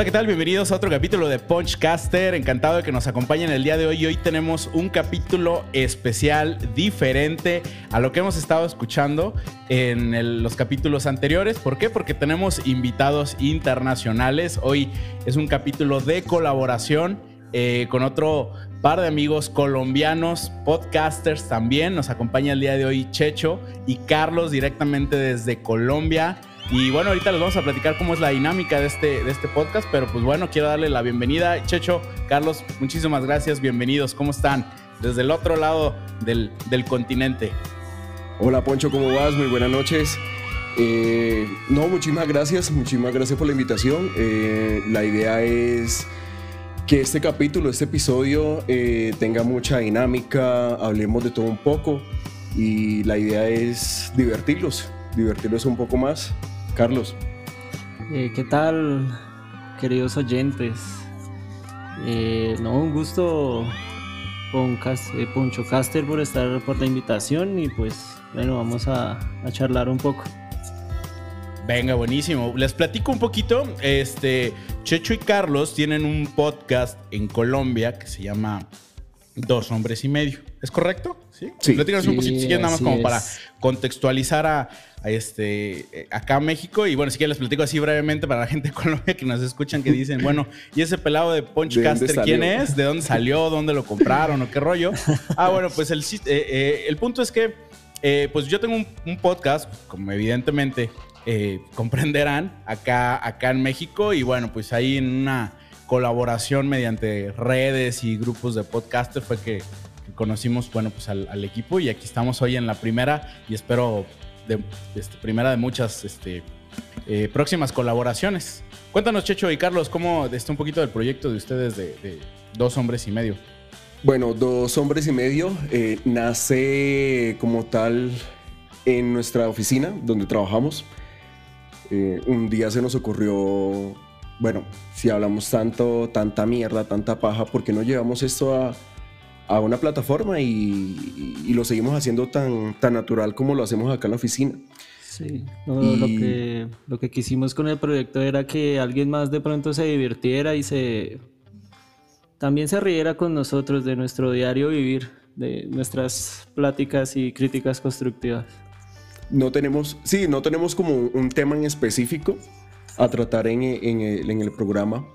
Hola, ¿qué tal? Bienvenidos a otro capítulo de Punchcaster. Encantado de que nos acompañen el día de hoy. Hoy tenemos un capítulo especial, diferente a lo que hemos estado escuchando en los capítulos anteriores. ¿Por qué? Porque tenemos invitados internacionales. Hoy es un capítulo de colaboración eh, con otro par de amigos colombianos, podcasters también. Nos acompaña el día de hoy Checho y Carlos directamente desde Colombia. Y bueno, ahorita les vamos a platicar cómo es la dinámica de este, de este podcast, pero pues bueno, quiero darle la bienvenida. Checho, Carlos, muchísimas gracias, bienvenidos, ¿cómo están? Desde el otro lado del, continente. Hola Poncho, ¿cómo vas? Muy buenas noches. Eh, no, muchísimas gracias, muchísimas gracias por la invitación. Eh, la idea es que este capítulo, este episodio eh, tenga mucha dinámica, hablemos de todo un poco y la idea es divertirlos, divertirlos un poco más. Carlos. Eh, ¿Qué tal, queridos oyentes? Eh, no, un gusto con eh, Poncho Caster por estar por la invitación y pues bueno, vamos a, a, charlar un poco. Venga, buenísimo. Les platico un poquito. Este, Checho y Carlos tienen un podcast en Colombia que se llama Dos Hombres y Medio. ¿Es correcto? Sí. sí. un poquito, nada más como para contextualizar a, este, eh, acá a México. Y bueno, si quieren les platico así brevemente para la gente de Colombia que nos escuchan, que dicen, bueno, ¿y ese pelado de Punchcaster quién es? ¿De dónde salió? ¿Dónde lo compraron? ¿O qué rollo? Ah, bueno, pues el, eh, eh, el punto es que, pues yo tengo un, podcast, como evidentemente comprenderán, acá, acá en México. Y bueno, pues ahí en una colaboración mediante redes y grupos de podcasters fue que, conocimos, bueno, pues al, equipo y aquí estamos hoy en la primera y espero de, este, primera de muchas este, eh, próximas colaboraciones. Cuéntanos, Checho y Carlos, ¿cómo está un poquito del proyecto de ustedes de, Dos Hombres y Medio? Bueno, Dos Hombres y Medio eh, nace como tal en nuestra oficina donde trabajamos. Eh, un día se nos ocurrió bueno, si hablamos tanto, tanta mierda, tanta paja, ¿por qué no llevamos esto a, una plataforma y, lo seguimos haciendo tan, tan natural como lo hacemos acá en la oficina? Sí, lo, que, lo que quisimos con el proyecto era que alguien más de pronto se divirtiera y se también se riera con nosotros de nuestro diario vivir, de nuestras pláticas y críticas constructivas. No tenemos, sí, no tenemos como un tema en específico, a tratar en, el, programa.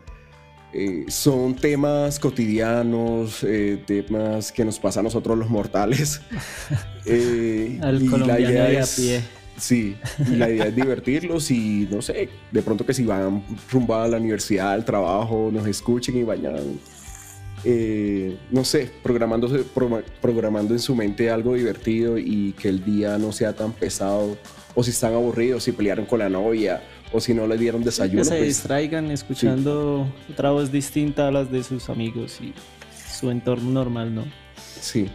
Eh, son temas cotidianos, eh, temas que nos pasan a nosotros los mortales. Eh, Al y la idea es, a pie. Sí, la idea es divertirlos y no sé, de pronto que si van rumbo a la universidad, al trabajo, nos escuchen y vayan, no sé, programándose, programando en su mente algo divertido y que el día no sea tan pesado. O si están aburridos, si pelearon con la novia, o si no le dieron desayuno. Que se pues, distraigan escuchando otra voz distinta a las de sus amigos y su entorno normal, ¿no? Sí,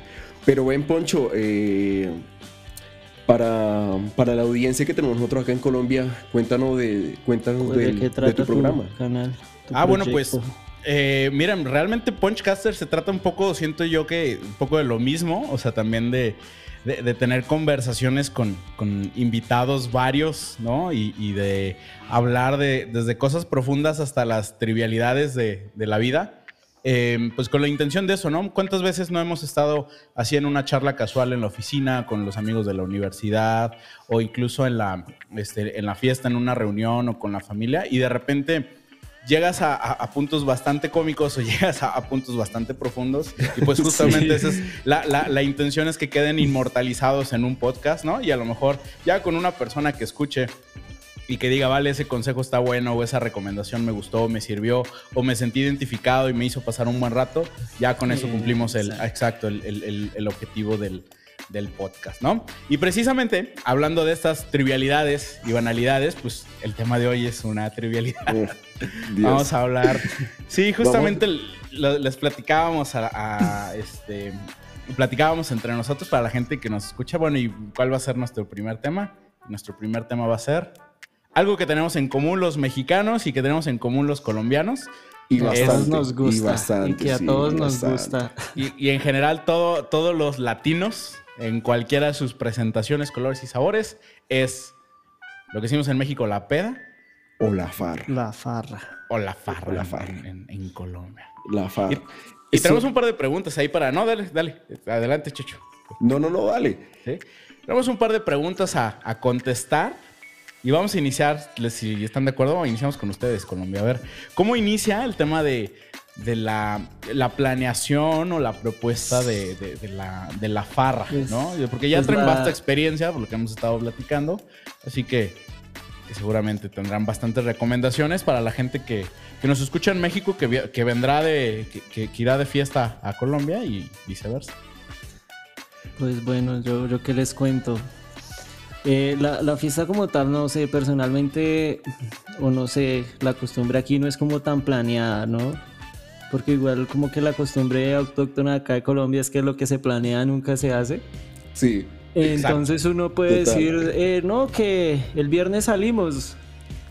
pero ven Poncho, eh, para, para, la audiencia que tenemos nosotros acá en Colombia, cuéntanos de, cuéntanos pues, de, tu programa. canal, ah, bueno, pues eh, miren, realmente Punchcaster se trata un poco, siento yo que un poco de lo mismo, o sea, también de de, tener conversaciones con, invitados varios, ¿no? Y, de hablar de, desde cosas profundas hasta las trivialidades de, la vida. Em, pues con la intención de eso, ¿no? ¿Cuántas veces no hemos estado así en una charla casual en la oficina con los amigos de la universidad o incluso en la, este, en la fiesta, en una reunión o con la familia y de repente llegas a, puntos bastante cómicos o llegas a, puntos bastante profundos. Y pues justamente esa es la, intención es que queden inmortalizados en un podcast, ¿no? Y a lo mejor ya con una persona que escuche y que diga, vale, ese consejo está bueno o esa recomendación me gustó, me sirvió o me sentí identificado y me hizo pasar un buen rato, ya con eso cumplimos el, exacto, el objetivo del, del podcast, ¿no? Y precisamente, hablando de estas trivialidades y banalidades, pues el tema de hoy es una trivialidad. Vamos a hablar. Sí, justamente les platicábamos a, este. Platicábamos entre nosotros para la gente que nos escucha. Bueno, ¿y cuál va a ser nuestro primer tema? Nuestro primer tema va a ser algo que tenemos en común los mexicanos y que tenemos en común los colombianos. Y bastante, nos gusta. Y, que a todos nos gusta. Y, y, en general todo, todos los latinos en cualquiera de sus presentaciones, colores y sabores, es lo que decimos en México, la peda. O la farra. La farra. o la farra, La farra. En, en Colombia. La farra. Y Eso- tenemos un par de preguntas ahí para... No, dale, dale. Adelante, Chucho. No, no, no, dale. ¿sí? Tenemos un par de preguntas a, a contestar y vamos a iniciar, si están de acuerdo, iniciamos con ustedes, Colombia. A ver, ¿cómo inicia el tema de, de la, la planeación o la propuesta de, de- de la, de la farra? ¿no? Porque ya traen la- vasta experiencia por lo que hemos estado platicando, así que, que seguramente tendrán bastantes recomendaciones para la gente que, que nos escucha en México, que, que vendrá de, que irá de fiesta a Colombia y viceversa. Pues bueno, yo, yo qué les cuento. Eh, la, la fiesta como tal, no sé, personalmente, o no sé, la costumbre aquí no es como tan planeada, ¿no? Porque igual como que la costumbre autóctona acá de Colombia es que lo que se planea nunca se hace. Sí. Entonces uno puede Total. decir, eh, no, que el viernes salimos,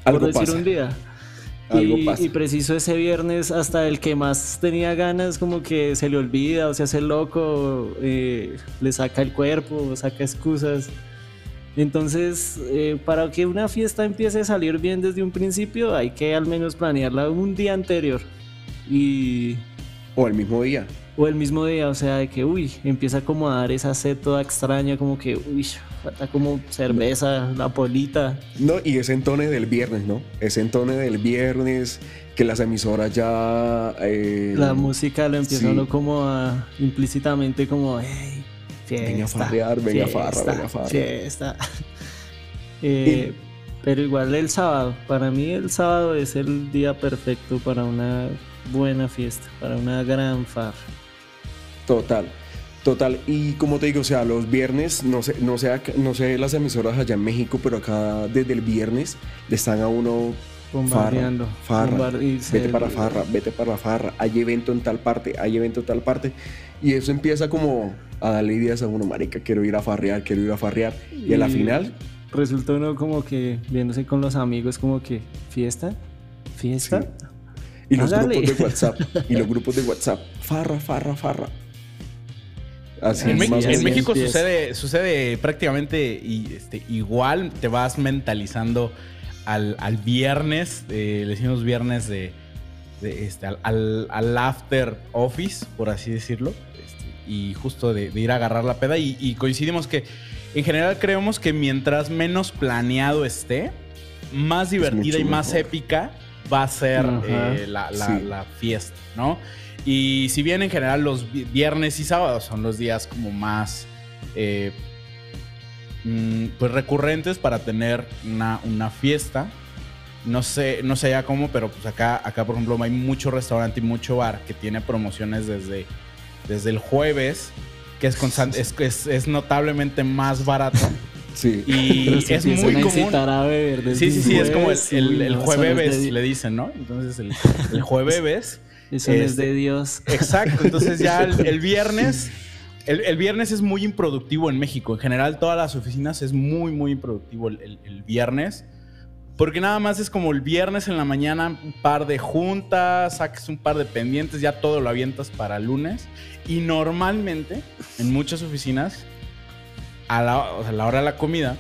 Algo por decir pasa. un día. Algo y, pasa. y preciso ese viernes, hasta el que más tenía ganas, como que se le olvida o se hace loco, eh, le saca el cuerpo, saca excusas. Entonces, eh, para que una fiesta empiece a salir bien desde un principio, hay que al menos planearla un día anterior. Y, O el mismo día. o el mismo día, o sea, de que, uy, empieza como a dar esa sed toda extraña, como que, uy, falta como cerveza, la polita. No, y ese entone del viernes, ¿no? Ese entone del viernes, que las emisoras ya... eh, La música lo empieza sí. uno como a implícitamente como, hey, fiesta. Venga a farrear, venga a farra, venga a farra". Fiesta. Eh, pero igual el sábado, para mí el sábado es el día perfecto para una buena fiesta, para una gran farra. Total, total. Y como te digo, o sea, los viernes, no sé, no sé, no sé las emisoras allá en México, pero acá desde el viernes le están a uno Bombardeando. farra, farra, vete para farra, vete para la farra, hay evento en tal parte, hay evento en tal parte. Y eso empieza como a darle ideas a uno, marica, quiero ir a farrear, quiero ir a farrear. Y a la final, Resulta uno como que viéndose con los amigos, como que, ¿fiesta? ¿Fiesta? Sí. Y los grupos de WhatsApp, y los grupos de WhatsApp, farra, farra, farra. Así En, más en. México sucede, sucede prácticamente y, este, igual, te vas mentalizando al, al viernes, eh, le decimos viernes de, de, este, al, al- al after office, por así decirlo, este, y justo de, de ir a agarrar la peda y, y coincidimos que en general creemos que mientras menos planeado esté, más divertida y más mejor. épica va a ser eh, la, la- Sí. la fiesta, ¿no? Y si bien en general los vi- viernes y sábados son los días como más eh, mm, pues recurrentes para tener una, una fiesta. No sé, no sé ya cómo, pero pues acá, acá por ejemplo hay mucho restaurante y mucho bar que tiene promociones desde, desde el jueves, que es, es, es notablemente más barato. Sí. Y es muy común. incitar a beber desde Sí, sí, sí, es como el, jueves, el, el de- le dicen, ¿no? Entonces el, el jueves. Eso es de Dios. Exacto, entonces ya el, el viernes, el, el viernes es muy improductivo en México. En general, todas las oficinas es muy, muy improductivo el, el- el viernes. Porque nada más es como el viernes en la mañana, un par de juntas, saques un par de pendientes, ya todo lo avientas para el lunes. Y normalmente, en muchas oficinas, a la, o sea, a la hora de la comida,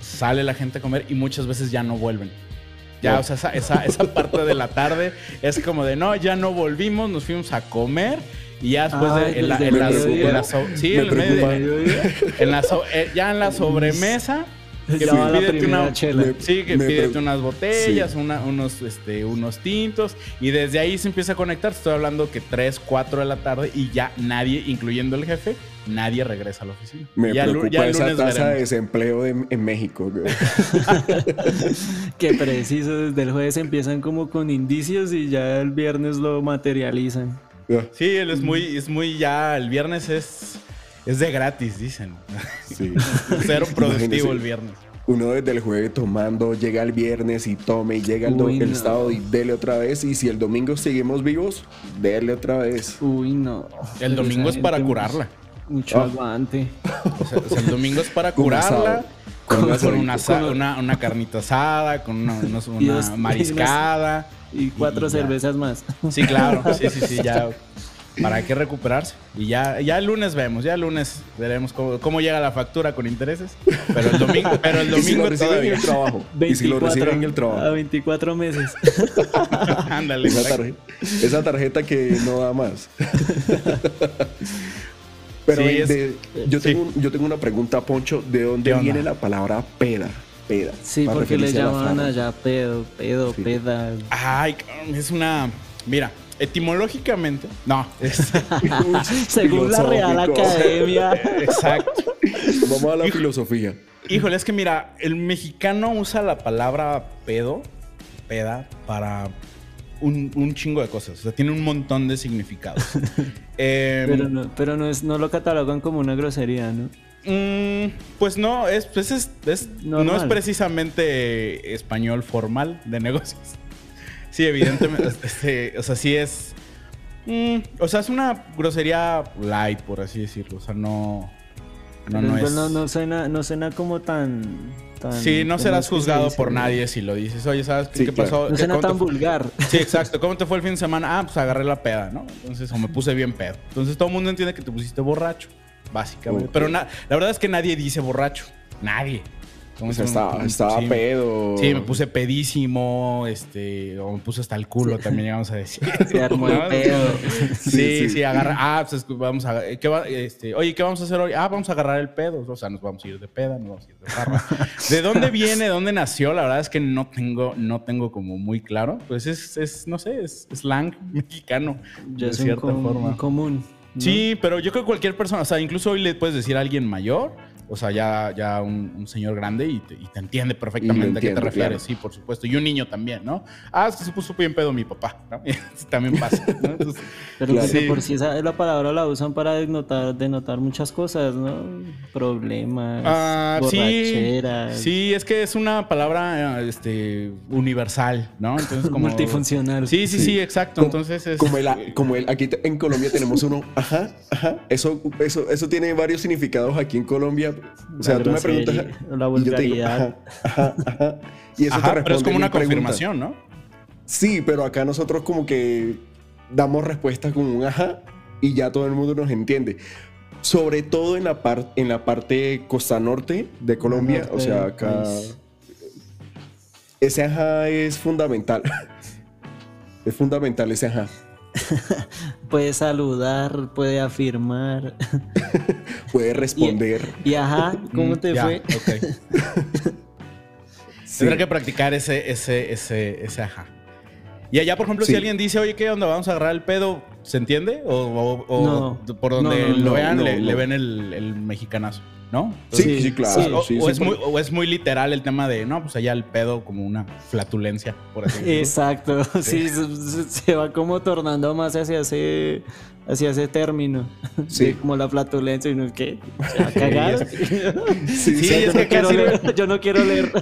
sale la gente a comer y muchas veces ya no vuelven. Ya, No. o sea, esa, esa, esa parte de la tarde es como de, no, ya no volvimos, nos fuimos a comer y ya después Ay, de... En la, desde en el la- mediodía. en la so- sí, Me en el medio preocupa. de- en la so- eh, ya en la sobremesa, que Ya va la primera una- chela. Me- sí, que pídete unas botellas, una- unos, este, unos tintos y desde ahí se empieza a conectar. Estoy hablando que 3, 4 de la tarde y ya nadie, incluyendo el jefe, nadie regresa a la oficina. Me ya, preocupa ya esa tasa de desempleo de- en México. Que preciso, desde el jueves empiezan como con indicios y ya el viernes lo materializan. Sí, él es muy, es muy ya, el viernes es, es de gratis, dicen. Sí. Cero productivo Imagínese. el viernes. Uno desde el jueves tomando, llega el viernes y tome, y llega el, Uy, el sábado y dele otra vez. Y si el domingo seguimos vivos, dele otra vez. Uy, no. El domingo es para curarla. Mucho Ah. aguante. O sea, o sea, el domingo es para curarla. Con, Con con asadito. una, asa- Con- una, una carnita asada, con una, mariscada. Y cuatro Y ya. cervezas más. Sí, claro. Sí, sí, sí, ya. Para que recuperarse. Y ya, ya el lunes vemos, ya el lunes veremos cómo, cómo llega la factura con intereses. Pero el domingo, pero el Y si domingo lo reciben en el trabajo. Y si lo reciben en el a trabajo. 24 meses. Ándale. Esa tarjeta, esa tarjeta que no da más. Pero Sí, ven, es- de- yo, sí. tengo, yo tengo una pregunta, Poncho. ¿De dónde ¿Qué onda? viene la palabra peda? Peda. Sí, porque le llamaban allá pedo, pedo, Sí. peda. Ay, es una. Mira, etimológicamente. No, es- Según la Real. Academia. exacto. Vamos a la filosofía. Híjole, es que mira, el mexicano usa la palabra pedo, peda, para un, un chingo de cosas. O sea, tiene un montón de significados. Em, Pero, no, pero no, es, no lo catalogan como una grosería, ¿no? mm, pues no, es, pues es, es- no es precisamente español formal de negocios. Sí, evidentemente. este, o sea, sí es. mm, o sea, es una grosería light, por así decirlo. O sea, no. No, no es. no, no suena, no suena como tan... tan Sí, no ¿cómo serás juzgado por nadie si lo dices. Oye, ¿sabes qué, Sí, qué claro. pasó? No ¿Qué- suena tan vulgar. Sí, exacto. ¿Cómo te fue el fin de semana? Ah, pues agarré la peda, ¿no? Entonces, o me puse bien pedo. Entonces todo el mundo entiende que te pusiste borracho, básicamente. Pero la verdad es que nadie dice borracho. Nadie. O Entonces, sea, estaba, estaba sí, pedo. Sí, me puse pedísimo, este, o me puse hasta el culo, también llegamos a decir. Se armó el pedo. Sí, Sí, sí, agarra. Ah, pues vamos a. ¿qué va- este, oye, ¿qué vamos a hacer hoy? Ah, vamos a agarrar el pedo. O sea, nos vamos a ir de peda, nos vamos a ir de farra. ¿De dónde viene? ¿De dónde nació? La verdad es que no tengo, no tengo como muy claro. Pues es, es no sé, es slang mexicano. Ya de cierta com- forma. común. ¿no? Sí, pero yo creo que cualquier persona, o sea, incluso hoy le puedes decir a alguien mayor, o sea, ya, ya un, un señor grande y te, y te entiende perfectamente a qué te refieres, claro. sí, por supuesto. Y un niño también, ¿no? Ah, es que se puso bien pedo mi papá, ¿no? También pasa, ¿no? Entonces, Pero Claro. pues de Sí. por sí esa, la palabra la usan para denotar, denotar muchas cosas, ¿no? Problemas, Ah, sí, borracheras, sí, es que es una palabra eh, este, universal, ¿no? Entonces, como. multifuncional. Sí, sí, sí, exacto. Como- Entonces es. Como el, como el, aquí te- en Colombia tenemos uno, ajá, ajá. Eso, eso, eso tiene varios significados aquí en Colombia. O sea, La tú me preguntas. la y yo te digo, vulgaridad. ajá, ajá, ajá. Y eso Ajá, te pero es responde como una pregunta. confirmación, ¿no? Sí, pero acá nosotros como que damos respuestas con un ajá y ya todo el mundo nos entiende. Sobre todo en la, par- en la parte costa norte de Colombia, o sea, acá ese ajá es fundamental. es fundamental ese ajá. Puede saludar, puede afirmar. Puede responder. Y ajá, ¿cómo Mm, te ya, fue? ok. Sí. Tendrá que practicar ese, ese, ese, ese ajá. Y allá, por ejemplo, Sí. si alguien dice, oye, ¿qué onda? ¿Vamos a agarrar el pedo? ¿Se entiende? ¿O, o- o No. por donde No, no, lo vean, no, le, le no. ven el, el mexicanazo? ¿No? Sí, Sí, sí, claro. sí. o, sí, o sí, es muy, o es muy literal el tema de, no, pues allá el pedo como una flatulencia, por así decirlo. Exacto, sí, se, se- se va como tornando más hacia ese, hacia ese término. Sí. De como la flatulencia y no es que se cagar. Sí, Sí, sí, es yo, que no quiero casi- leer, yo no quiero leer.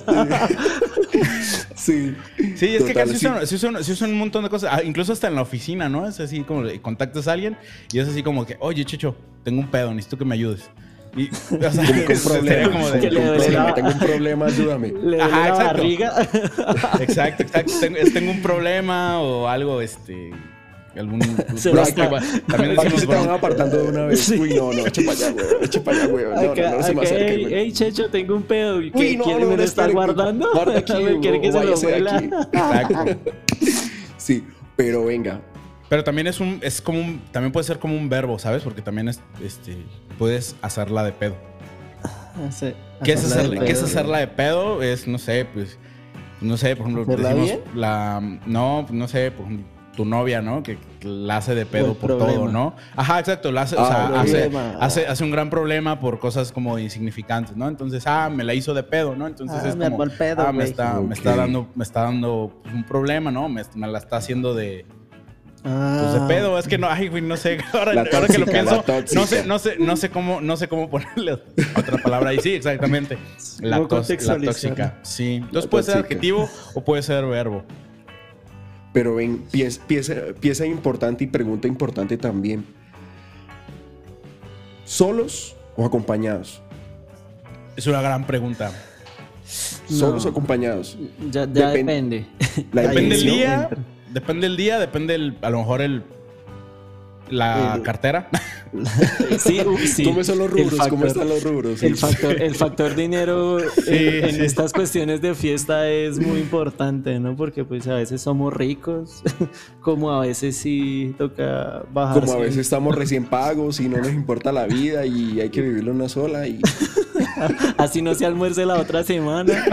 sí. Sí, es que casi sí. usan, sí usan- sí usan un montón de cosas. Ah, incluso hasta en la oficina, ¿no? Es así como contactas a alguien y es así como que, oye, Chicho, tengo un pedo, necesito que me ayudes. Y, o sea, Como problema. como de- Tengo un problema, ayúdame. Le Ajá, la exacto. barriga. Exacto, exacto. Tengo, un problema o algo, este. Algún. Se bro- También decimos se te van bro- apartando de una vez. Sí. Uy, no, no, eche para allá, weón. Eche para allá, weón. No, no, Acá- no, se me acá, acerque, "Ey, Checho, tengo un pedo. ¿Y Uy, qué no, quiere? no, ¿Me lo está guardando? guarda aquí, ¿Me quiere que se lo vuela? aquí. Exacto. Sí, pero venga. Pero también es un. Es como un. También puede ser como un verbo, ¿sabes? Porque también es. Este. Puedes hacerla de pedo. Sí, ¿Qué es, hacerla de hacerla, ¿Qué es pedo. hacerla de pedo? Es, no sé, pues. No sé, por ejemplo, ¿Hacerla decimos bien? la. No, no sé, por ejemplo, tu novia, ¿no? Que, la hace de pedo por todo. ¿no? Ajá, exacto. La hace, o Ah, sea, hace, problema. hace, hace un gran problema por cosas como insignificantes, ¿no? Entonces, ah, me la hizo de pedo, ¿no? Entonces Ah, es me como, pedo, ah, me está, me está dando, me está dando pues, un problema, ¿no? Me, me la está haciendo de, pues, Ah, de pedo. Es que no, ay, güey, no sé. Ahora, La ahora que lo pienso, no sé, no sé, no sé cómo, no sé cómo ponerle otra palabra ahí. Sí, exactamente. La, ¿Cómo tos- la tóxica. Sí. Entonces La puede ser adjetivo o puede ser verbo. Pero ven, pieza, pieza, pieza importante y pregunta importante también. ¿Solos o acompañados? Es una gran pregunta. ¿Solos No. o acompañados? ya, ya Depen- depende. La Depende del sí intención. día, entra. Depende del día, depende el, a lo mejor el, La cartera. sí, sí. ¿Cómo son los rubros? ¿Cómo están los rubros? El, factor, el factor dinero en, estas cuestiones de fiesta es muy importante, ¿no? Porque pues a veces somos ricos, como a veces sí toca bajar. Como a veces estamos recién pagos y no nos importa la vida y hay que vivirlo una sola y... Así no se almuerce la otra semana.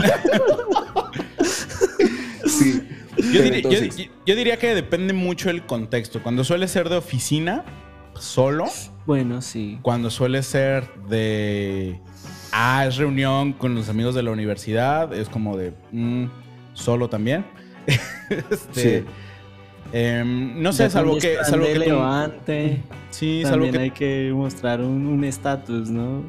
sí. Yo diría, que depende mucho el contexto. Cuando suele ser de oficina, solo. Bueno, sí. Cuando suele ser de. Ah, es reunión con los amigos de la universidad. Es como de. Mm, solo también. este, em, no sé, salvo que. Salvo que levante. Sí, salvo que. hay que mostrar un estatus, ¿no?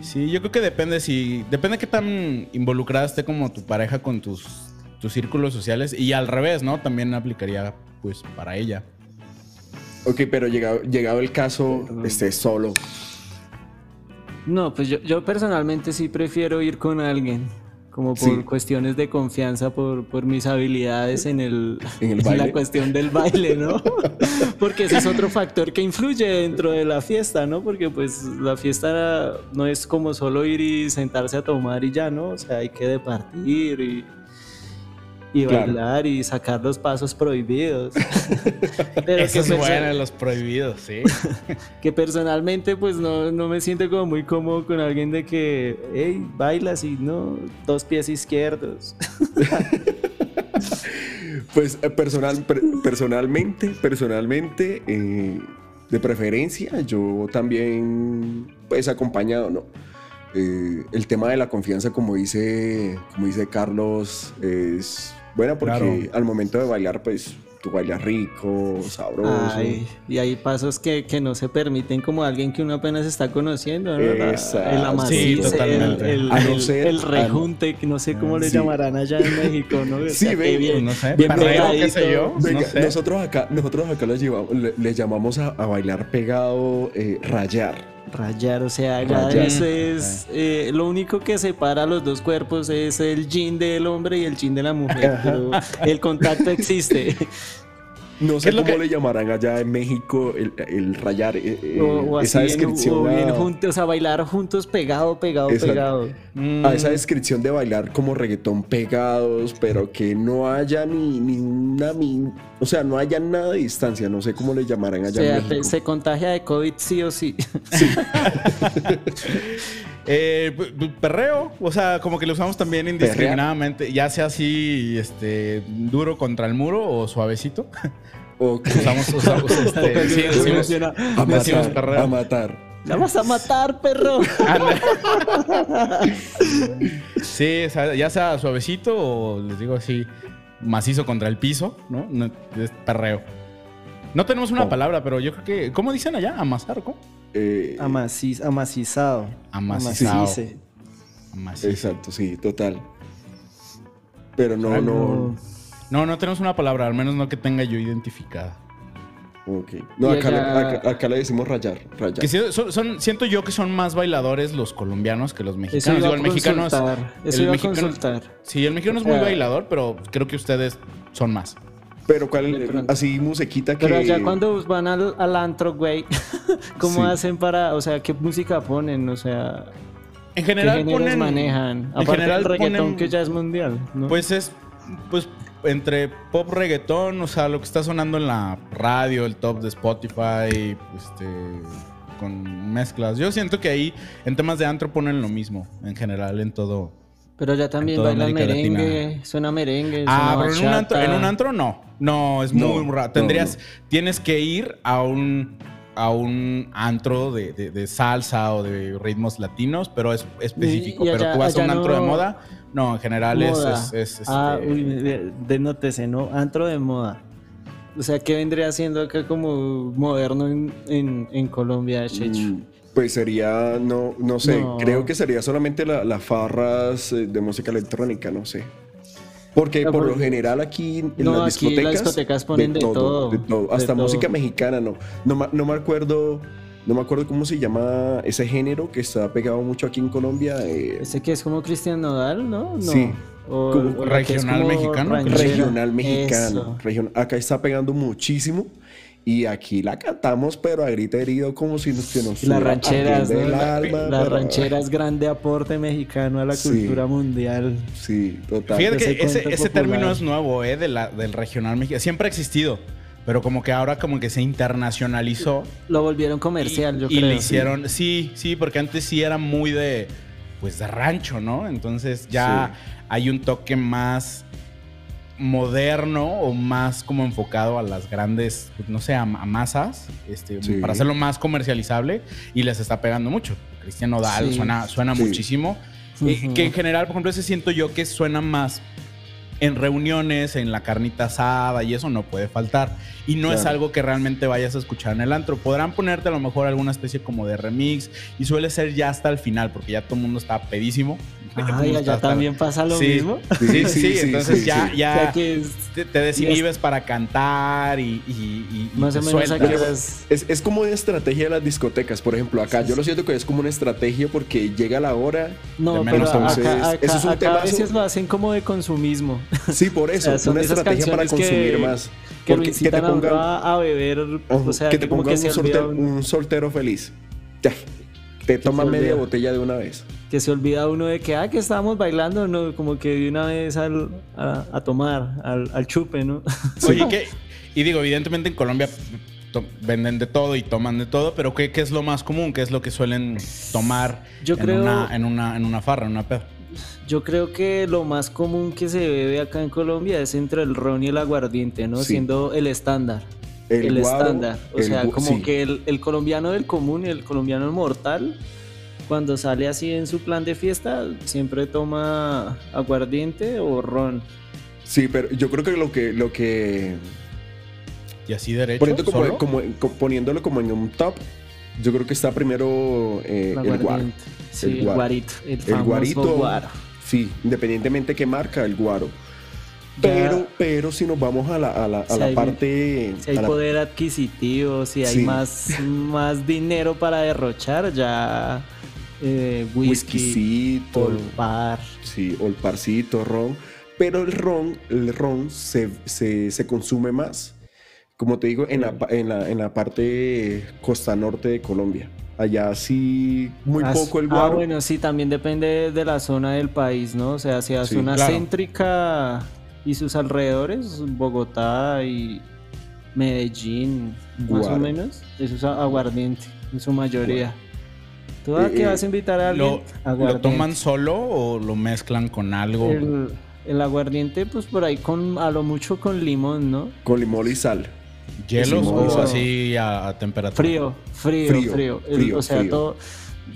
Sí, yo creo que depende si. Depende qué tan involucrada esté como tu pareja con tus tus círculos sociales y al revés, ¿no? También aplicaría pues para ella. Ok, pero llegado, llegado el caso, esté solo. No, pues yo, yo personalmente sí prefiero ir con alguien como por cuestiones de confianza, por, por mis habilidades en, el, ¿En, la cuestión del baile, ¿no? Porque ese es otro factor que influye dentro de la fiesta, ¿no? Porque pues la fiesta no es como solo ir y sentarse a tomar y ya, ¿no? O sea, hay que departir y y bailar y sacar los pasos prohibidos. Pero Eso es bueno, los prohibidos, sí. que personalmente pues no, no, me siento como muy cómodo con alguien de que, hey, bailas y no, dos pies izquierdos. pues eh, personal, personalmente, personalmente, eh, de preferencia, yo también pues acompañado, ¿no? Eh, el tema de la confianza, como dice, como dice Carlos, es bueno, porque al momento de bailar, pues tú bailas rico, sabroso. y hay pasos que, que, no se permiten como alguien que uno apenas está conociendo, ¿no? el amacizo, el, el, rejunte, que no sé cómo le llamarán allá en México, ¿no? sí, bien, no sé, bien qué sé yo. Nosotros acá, nosotros acá les, llevamos, les llamamos a, bailar pegado, eh, rayar. Rayar, o sea, ya eso es eh, lo único que separa los dos cuerpos es el jean del hombre y el jean de la mujer, pero el contacto existe. No sé cómo le llamarán allá en México el, rayar eh, eh, esa descripción. o, sea, bailar juntos pegado, pegado, pegado. A esa descripción de bailar como reggaetón pegados, pero que no haya ni, ni una... o sea, no haya nada de distancia. No sé cómo le llamarán allá en México. Se contagia de COVID sí o sí. Sí. Eh, perreo, o sea, como que lo usamos también indiscriminadamente, ya sea así, este, duro contra el muro o suavecito. Usamos, usamos este, sí, decimos, a, matar, perreo. a matar. La vas a matar, perro. sí, ya sea suavecito o les digo así, macizo contra el piso, ¿no? es perreo. No tenemos una oh. palabra, pero yo creo que. ¿Cómo dicen allá? ¿Amasar? ¿Cómo? Eh, amacizado. Amacizado. Exacto, sí, total. Pero no, no. No, no tenemos una palabra, al menos no que tenga yo identificada. Ok. No, acá, le, decimos rayar. son, siento yo que son más bailadores los colombianos que los mexicanos. Digo, el mexicano es. Eso el mexicano, Sí, el mexicano es muy bailador, pero creo que ustedes son más. Pero cuál, así musiquita que... Pero ya cuando van al, al antro, güey, ¿cómo hacen para, o sea, qué música ponen? O sea... En general ¿qué ponen... manejan? Aparte general del reggaetón que ya es mundial, ¿no? Pues es, pues entre pop reggaetón, o sea, lo que está sonando en la radio, el top de Spotify, este, con mezclas. Yo siento que ahí en temas de antro ponen lo mismo, en general, en todo pero ya también bailan merengue, suena merengue. Ah, pero en un, antro, en un, antro, no. No, es muy raro. Tendrías, tienes que ir a un a un antro de, de, salsa o de ritmos latinos, pero es específico. pero tú vas a un antro de moda, no, en general es, es, Ah, este... uy, denótese, ¿no? Antro de moda. O sea, ¿qué vendría siendo acá como moderno en, en, en Colombia, Checho? Mm, pues sería, no, no sé, creo que sería solamente las farras eh, de música electrónica, no sé. Porque por lo general aquí en las, discotecas, las discotecas ponen de, todo, de todo, hasta música mexicana, no. no. No me acuerdo, no me acuerdo cómo se llama ese género que está pegado mucho aquí en Colombia. Eh. Ese que es como Cristian Nodal, ¿no? Sí. O, regional mexicano. Regional mexicano. acá está pegando muchísimo. Y aquí la cantamos, pero a grito herido, como si nos, nos Las rancheras, ¿no? La- alma, Las pero- rancheras, grande aporte mexicano a la Sí. cultura mundial. Sí, total. Fíjate que ese, ese término es nuevo, ¿eh? De la, del regional mexicano. Siempre ha existido. Pero como que ahora como que se internacionalizó. Lo volvieron comercial, y, yo y creo. le hicieron, sí, sí, porque antes sí era muy de, pues de rancho, ¿no? Entonces ya hay un toque más moderno o más como enfocado a las grandes, pues, no sé, a, a masas, este, Sí. para hacerlo más comercializable y les está pegando mucho. Cristiano Dal Sí. suena, suena Sí. muchísimo. Eh, Ujú. que en general, por ejemplo, ese siento yo que suena más en reuniones, en la carnita asada y eso no puede faltar. Y no es algo que realmente vayas a escuchar en el antro. Podrán ponerte a lo mejor alguna especie como de remix y suele ser ya hasta el final porque ya todo el mundo está pedísimo. Ay, allá también pasa lo Sí. mismo. Sí, sí, Sí, entonces sí, ya, sí. ya O sea que es- te, te desinhibes para cantar y, y- y- y más te o menos aquí es- Es, es como una estrategia de las discotecas, por ejemplo. Acá yo lo siento que es como una estrategia porque llega la hora. No, de pero menos acá, entonces, acá- eso es un acá a veces lo hacen como de consumismo. Sí, por eso. sea, son una estrategia para canciones consumir que- más. Que Porque- incitan a uno a, a beber. O sea, que que, te pongan que un, soltero, un soltero feliz. Ya. Te toma media botella de una vez. Que se olvida uno de que, ah, que estábamos bailando, no, como que de una vez al, a, a tomar, al, al chupe, ¿no? Oye, ¿qué? Y digo, evidentemente en Colombia venden de todo y toman de todo, pero ¿qué, qué es lo más común? ¿Qué es lo que suelen tomar Yo en, creo- una, en, una, en una farra, en una peda? Yo creo que lo más común que se bebe acá en Colombia es entre el ron y el aguardiente, ¿no? Sí. Siendo el estándar. El El, guaro, estándar. O el sea, como sí. que el, el colombiano del común y el colombiano mortal, cuando sale así en su plan de fiesta, siempre toma aguardiente o ron. Sí, pero yo creo que lo que. Lo que Y así derecho, poniendo como, solo. como- co- poniéndolo como en un top, yo creo que está primero eh, El aguardiente. Sí, El guarito. El, guarito. guaro. Sí, independientemente qué marca, el guaro. Ya- Pero, pero si nos vamos a la, a la, a Si la hay- parte. Si hay a la- poder adquisitivo, si hay Sí. más, más dinero para derrochar, ya eh, whisky, polvar. sí, olparcito, ron. Pero el ron, el ron se, se, se consume más, como te digo, en la, en la, en la parte costa norte de Colombia. Allá sí, muy Ah, poco el Ah, guaro. bueno, sí, también depende de la zona del país, ¿no? O sea, Sí, zona claro. céntrica y sus alrededores, Bogotá y Medellín, más o menos, eso es aguardiente, en su mayoría. ¿Tú a Eh, qué eh, vas a invitar a alguien? ¿Lo, ¿Lo Aguardiente. toman solo o lo mezclan con algo? El, el aguardiente, pues por ahí con a lo mucho con limón, ¿no? Con limón y sal. ¿Hielos o así a, a temperatura? Frío, frío, Frío, frío. El- frío, o sea, frío. todo.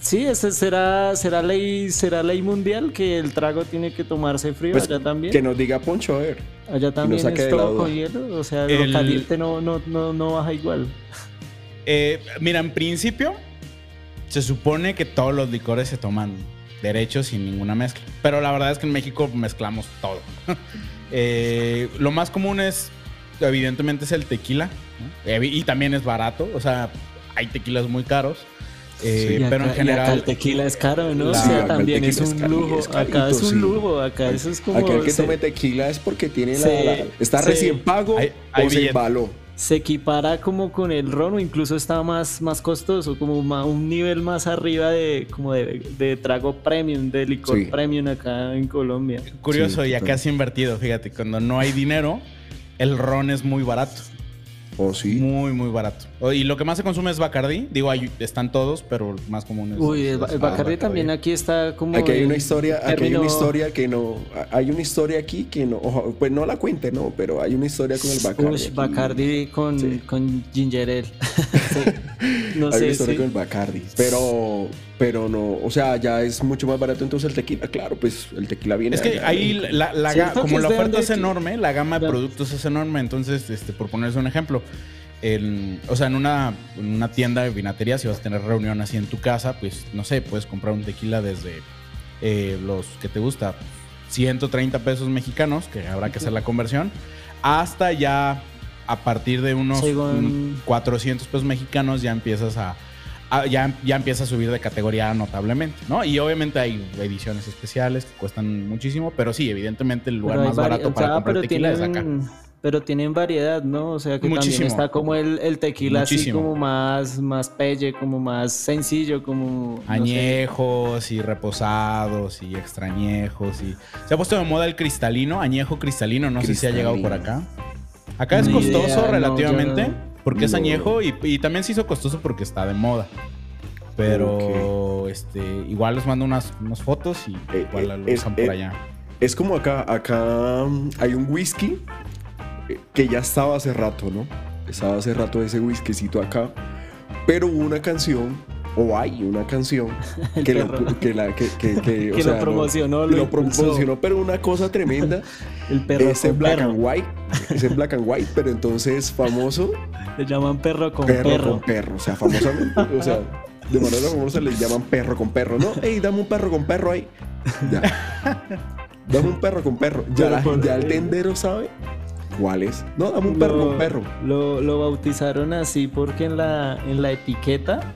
Sí, ese será, será ley, será ley mundial que el trago tiene que tomarse frío Pues, allá también. Que nos diga Poncho, a ver. allá también saque es todo con hielo. O sea, El- lo caliente no, no, no, no baja igual. Eh, mira, en principio se supone que todos los licores se toman derechos sin ninguna mezcla. Pero la verdad es que en México mezclamos todo. Eh, lo más común es, evidentemente, es el tequila. Y también es barato. O sea, hay tequilas muy caros. Eh, pero en acá general... el tequila es caro, ¿no? O sea, también es un lujo. es acá es un sí. lujo. Acá eso es como. Aquel que se, tome tequila es porque tiene la, se- la- está se- recién pago hay- hay o se billete. embaló. Se equipara como con el ron o incluso está más, más costoso, como un nivel más arriba de, como de, de trago premium, de licor Sí. premium acá en Colombia. Curioso, Sí, y acá total. es invertido. Fíjate, cuando no hay dinero, el ron es muy barato. ¿O sí? Muy, muy barato. Y lo que más se consume es Bacardi. Digo, hay- están todos, pero más común es. Uy, el, Bacardi también aquí está como... Aquí hay una historia, aquí hay una historia que no, hay una historia aquí que no, ojo, pues no la cuente, no, pero hay una historia con el Bacardi. Bacardi con, Sí. con ginger ale. Sí. No hay una sé, historia sí. con el Bacardi, pero, pero no, o sea, ya es mucho más barato entonces el tequila, claro, pues el tequila viene. Es que allá, ahí ¿no? la, la como la oferta es enorme, la gama de productos es enorme. Entonces, este, por ponerse un ejemplo, el- o sea, en una, en una tienda de vinatería, si vas a tener reunión así en tu casa, pues no sé, puedes comprar un tequila desde eh, los que te gusta, 130 pesos mexicanos, que habrá que hacer la conversión, hasta ya a partir de unos Según- mm, 400 pesos mexicanos ya empiezas a- ya, ya empieza a subir de categoría notablemente, ¿no? Y obviamente hay ediciones especiales que cuestan muchísimo, pero sí, evidentemente el lugar más barato o para comprar tequila es acá. Pero tienen variedad, ¿no? O sea que también está como el, tequila así como más, más pelle, como más sencillo, como... Añejos y reposados y extrañejos y... Se ha puesto de moda el cristalino, añejo cristalino, no sé si ha llegado por acá. Acá es costoso relativamente, porque es añejo y, también se hizo costoso porque está de moda. Pero este, igual les mando unas, fotos y eh, igual lo eh, usan por eh, allá. Es como acá, acá mm, hay un whisky que ya estaba hace rato, ¿no? Estaba hace rato ese whiskycito acá, pero hubo una canción o hay una canción que, lo, que, la, que, que, o sea, lo promocionó, lo, promocionó, pero una cosa tremenda. El perro es en black and white, es en black and white, pero entonces famoso. Le llaman perro con perro. Perro con perro, o sea, famosamente, o sea, de manera famosa le llaman perro con perro, ¿no? Ey, dame un perro con perro ahí. Ya. Dame un perro con perro. Ya, ya el tendero sabe cuál es. No, dame un perro con perro. Lo, lo, bautizaron así porque en la, en la etiqueta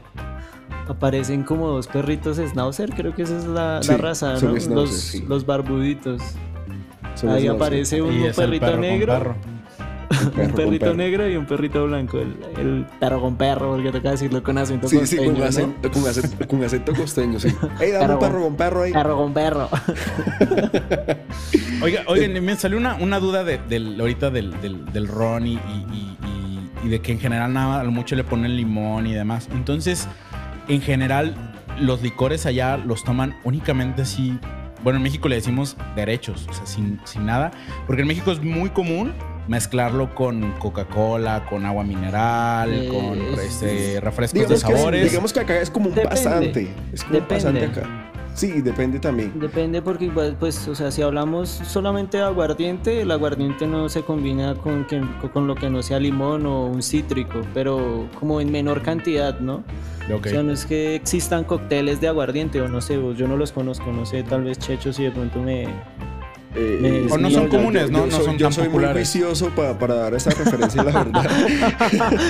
aparecen como dos perritos schnauzer, creo que esa es la, la raza, ¿no? los, los barbuditos. Ahí aparece un perrito negro un perrito negro y un perrito blanco. El, perro con perro, porque toca decirlo con acento sí, costeño. Sí, con, acento, con, acento, con acento costeño, sí. Ey, dame un perro con perro ahí. Perro con perro. Oiga, oigan, me salió una, una duda de, del, ahorita del, del, del ron y, y, y, de que en general nada, a lo mucho le ponen limón y demás. Entonces, en general, los licores allá los toman únicamente así. Bueno, en México le decimos derechos, o sea, sin, sin nada. Porque en México es muy común mezclarlo con Coca-Cola, con agua mineral, eh, con este, refrescos de sabores. digamos que acá es como un pasante. Es como un pasante acá. Sí, depende también. Depende porque igual, pues, o sea, si hablamos solamente de aguardiente, el aguardiente no se combina con, con lo que no sea limón o un cítrico, pero como en menor cantidad, ¿no? O sea, no es que existan cócteles de aguardiente o no sé, yo no los conozco, no sé, tal vez Checho si de pronto me, eh, o no son comunes, ¿no? no soy, son yo soy muy vicioso para, para dar esa referencia, la verdad.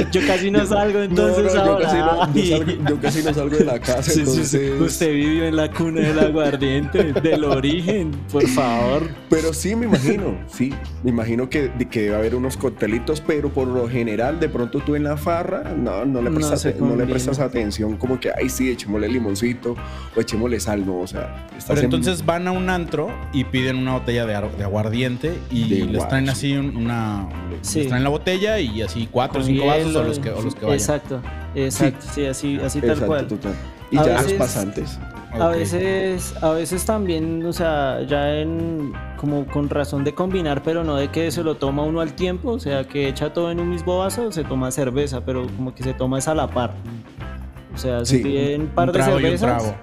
yo casi no salgo entonces no, no, Yo casi no, yo, casi no, salgo de la casa, entonces... Usted vivió en la cuna del aguardiente, del origen, por favor. Pero sí, me imagino, sí. Me imagino que, que debe haber unos coctelitos, pero por lo general, de pronto tú en la farra, no, no le prestas, no, le prestas atención como que, ay, sí, echémosle limoncito o echémosle sal, no, o sea... Pero entonces van a un antro y piden una botella de, aguardiente y les traen así una. Les traen la botella y así cuatro o cinco vasos o los que, o los que vayan. Exacto, exacto, sí, así, así tal cual. Y ya los pasantes. A veces, a veces también, o sea, ya en como con razón de combinar, pero no de que se lo toma uno al tiempo, o sea, que echa todo en un mismo vaso, se toma cerveza, pero como que se toma esa a la par. O sea, se piden un par de cervezas.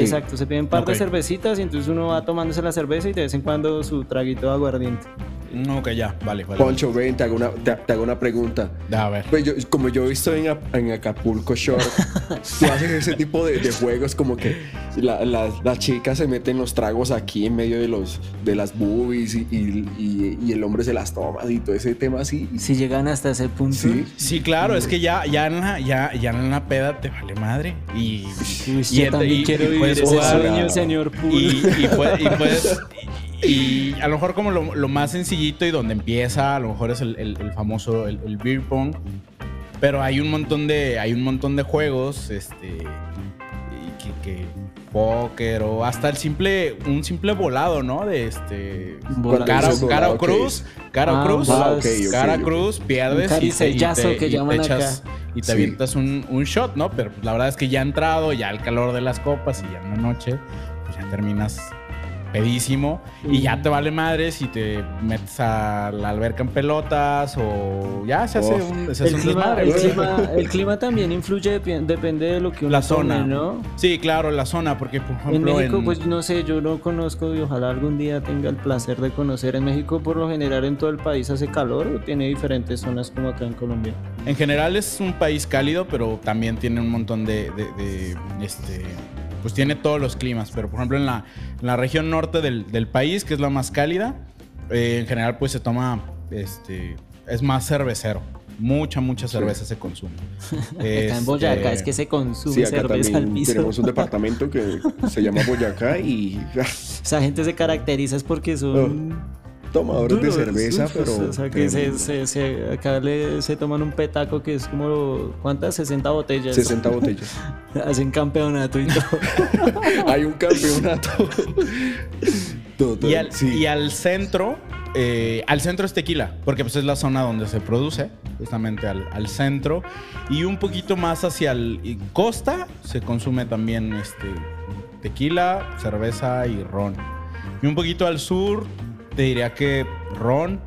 Exacto, se piden un par de cervecitas y entonces uno va tomándose la cerveza y de vez en cuando su traguito de aguardiente. No, que ya, vale, vale. Poncho, ven, te hago una, te, hago una pregunta. A ver. Pues yo, como yo he visto en, en Acapulco Shore, tú haces ese tipo de, de juegos como que la, la, chica se mete en los tragos aquí en medio de los de las boobies y, y, y, el hombre se las toma y todo ese tema así. Si llegan hasta ese punto. Sí, sí claro, es que ya, ya, en la, ya, ya en la peda te vale madre. Y, y, también quiero vivir ese sueño, señor Y, puedes y a lo mejor como lo, más sencillito y donde empieza, a lo mejor es el, famoso, el, beer pong. Pero hay un montón de, hay un montón de juegos, este, que, póker o hasta el simple, un simple volado, ¿no? De este, cara, cara o cruz, cara o cruz, cara cruz, pierdes y, te, y te, que echas, y te avientas un, un, shot, ¿no? Pero la verdad es que ya ha entrado, ya el calor de las copas y ya en la noche, pues ya terminas pedísimo y ya te vale madre si te metes a la alberca en pelotas o ya se hace un, el, clima, el, clima, también influye, depende de lo que uno La zona, ¿no? Sí, claro, la zona, porque por ejemplo... En México, pues no sé, yo no conozco y ojalá algún día tenga el placer de conocer. En México, por lo general, en todo el país hace calor o tiene diferentes zonas como acá en Colombia. En general es un país cálido, pero también tiene un montón de, de este pues tiene todos los climas, pero por ejemplo en la, la región norte del, del, país, que es la más cálida, eh, en general pues se toma, este, es más cervecero. Mucha, mucha cerveza se consume. acá en Boyacá este, es que se consume cerveza al piso. Tenemos un departamento que se llama Boyacá y... Esa gente se caracteriza es porque son... Oh tomadores de cerveza, uf, pero. O sea, que se, tremendo. se- se- acá le, se toman un petaco que es como, ¿cuántas? 60 botellas. 60 botellas. Hacen campeonato y todo. Hay un campeonato. Total, Y al, sí. y al centro, eh, al centro es tequila, porque pues es la zona donde se produce, justamente al, al centro. Y un poquito más hacia el costa se consume también este, tequila, cerveza y ron. Y un poquito al sur te diría que ron,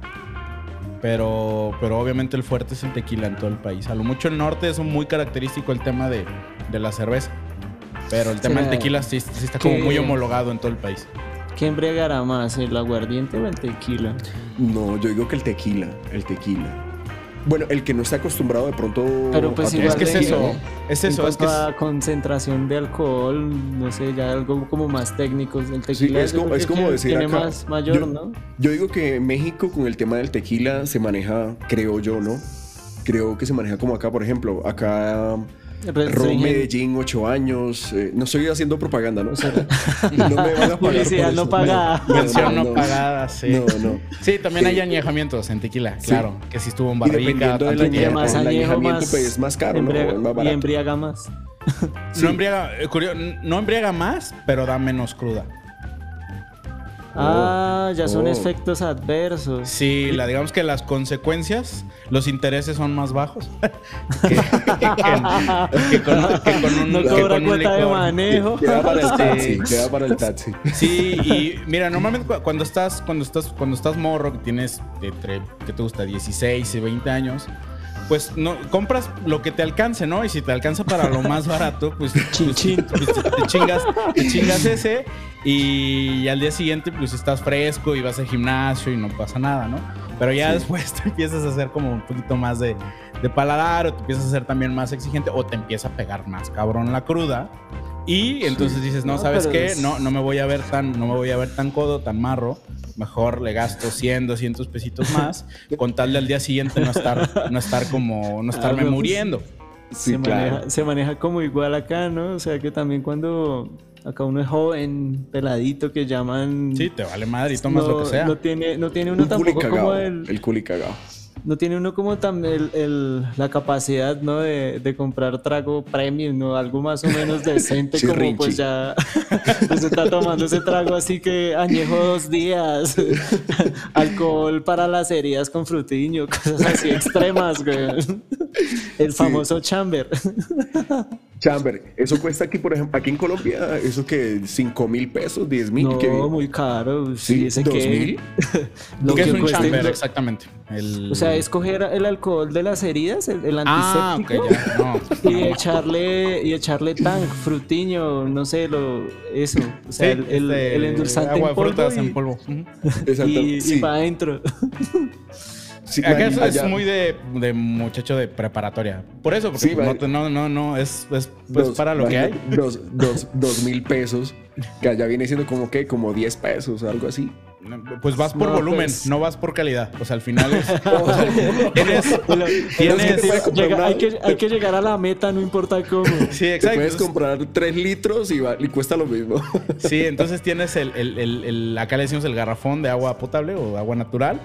pero, pero obviamente el fuerte es el tequila en todo el país. A lo mucho el norte es muy característico el tema de, de la cerveza. Pero el tema del ¿Será tequila sí, sí está como muy homologado en todo el país. ¿Qué embriagará más, el aguardiente o el tequila? No, yo digo que el tequila. El tequila. Bueno, el que no está acostumbrado de pronto. Pero pues igual Es que es eso, es en eso, es que es- a concentración de alcohol, no sé, ya algo como más técnico. El tequila es yo como- es como tiene- decir tiene acá, más mayor, yo- ¿no? Yo digo que México con el tema del tequila se maneja, creo yo, ¿no? Creo que se maneja como acá, por ejemplo. Acá Medellín, 8 años. eh, no estoy haciendo propaganda, ¿no? no me van a pagar. Publicidad no pagada. Mención no, pagada, sí. No, no. Sí, también hay Eh, añejamientos en tequila, sí. claro. Que si estuvo en Y barrica, dependiendo del tiempo. más el añejo, añejamiento, más, pues, es más caro, ¿no? embriaga- Es más y barato. embriaga más. No embriaga, eh, curio- no embriaga más, pero da menos cruda. Ah, ya son oh. efectos adversos. Sí, la, digamos que las consecuencias, los intereses son más bajos. que, que- que con, que con un, No que cobra con un de manejo. Queda para el Sí. taxi, queda para el taxi. Sí, y mira, normalmente cu- cuando estás, cuando estás, cuando estás morro, que tienes entre, ¿qué te gusta? 16 y 20 años, pues no, compras lo que te alcance, ¿no? Y si te alcanza para lo más barato, pues, Chin, pues, chin. pues, te, te chingas, te chingas ese y al día siguiente pues estás fresco y vas al gimnasio y no pasa nada, ¿no? Pero ya Sí. después te empiezas a hacer como un poquito más de, de paladar o te empiezas a ser también más exigente o te empieza a pegar más cabrón la cruda. Y entonces dices, no, No, ¿sabes qué? es- No, no me voy a ver tan, no me voy a ver tan codo, tan marro. Mejor le gasto 100, 200 pesitos más con tal de al día siguiente no estar, no estar como, no estarme Ah, pues, muriendo. Sí, se, claro. maneja, se maneja como igual acá, ¿no? O sea que también cuando acá uno es joven, peladito, que llaman... Sí, te vale madre y tomas no, lo que sea. No tiene, no tiene uno Un tampoco como cagado. el, El culi cagado. No tiene uno como tam- el, el- la capacidad, ¿no? De, de comprar trago premium, ¿no? Algo más o menos decente, como pues ya pues está tomando ese trago así que añejo dos días, alcohol para las heridas con frutiño, cosas así extremas, güey. El famoso chamber. Chamber, eso cuesta aquí, por ejemplo, aquí en Colombia, eso que 5 mil pesos, 10 mil. No, que... muy caro. Sí, Sí, ese ¿dos que mil? lo ¿Qué es que un cuesta- chamber exactamente? El- O sea, escoger el alcohol de las heridas, el, el Ah, antiséptico. No. Y echarle, y echarle tank, frutiño, no sé, lo, eso. O sea, Sí, el, el, este, el endulzante agua en de polvo frutas y, en polvo. Exacto. y, sí, para adentro. sí, Acá es, muy de, de muchacho de preparatoria. Por eso, porque Sí, pues, no, no, no, no, es, es pues, dos- para lo que hay. Dos, dos, dos mil pesos, que allá viene siendo como que, como 10 pesos, algo así. Pues vas por No, volumen, pues- no vas por calidad. O sea, al final es. o sea, tienes. tienes puedes comprar Llega- una- hay, que, hay que llegar a la meta, no importa cómo. sí, Te exacto. puedes comprar 3 litros y, va- y cuesta lo mismo. Sí, entonces tienes el, el- el- el- acá le decimos el garrafón de agua potable o agua natural.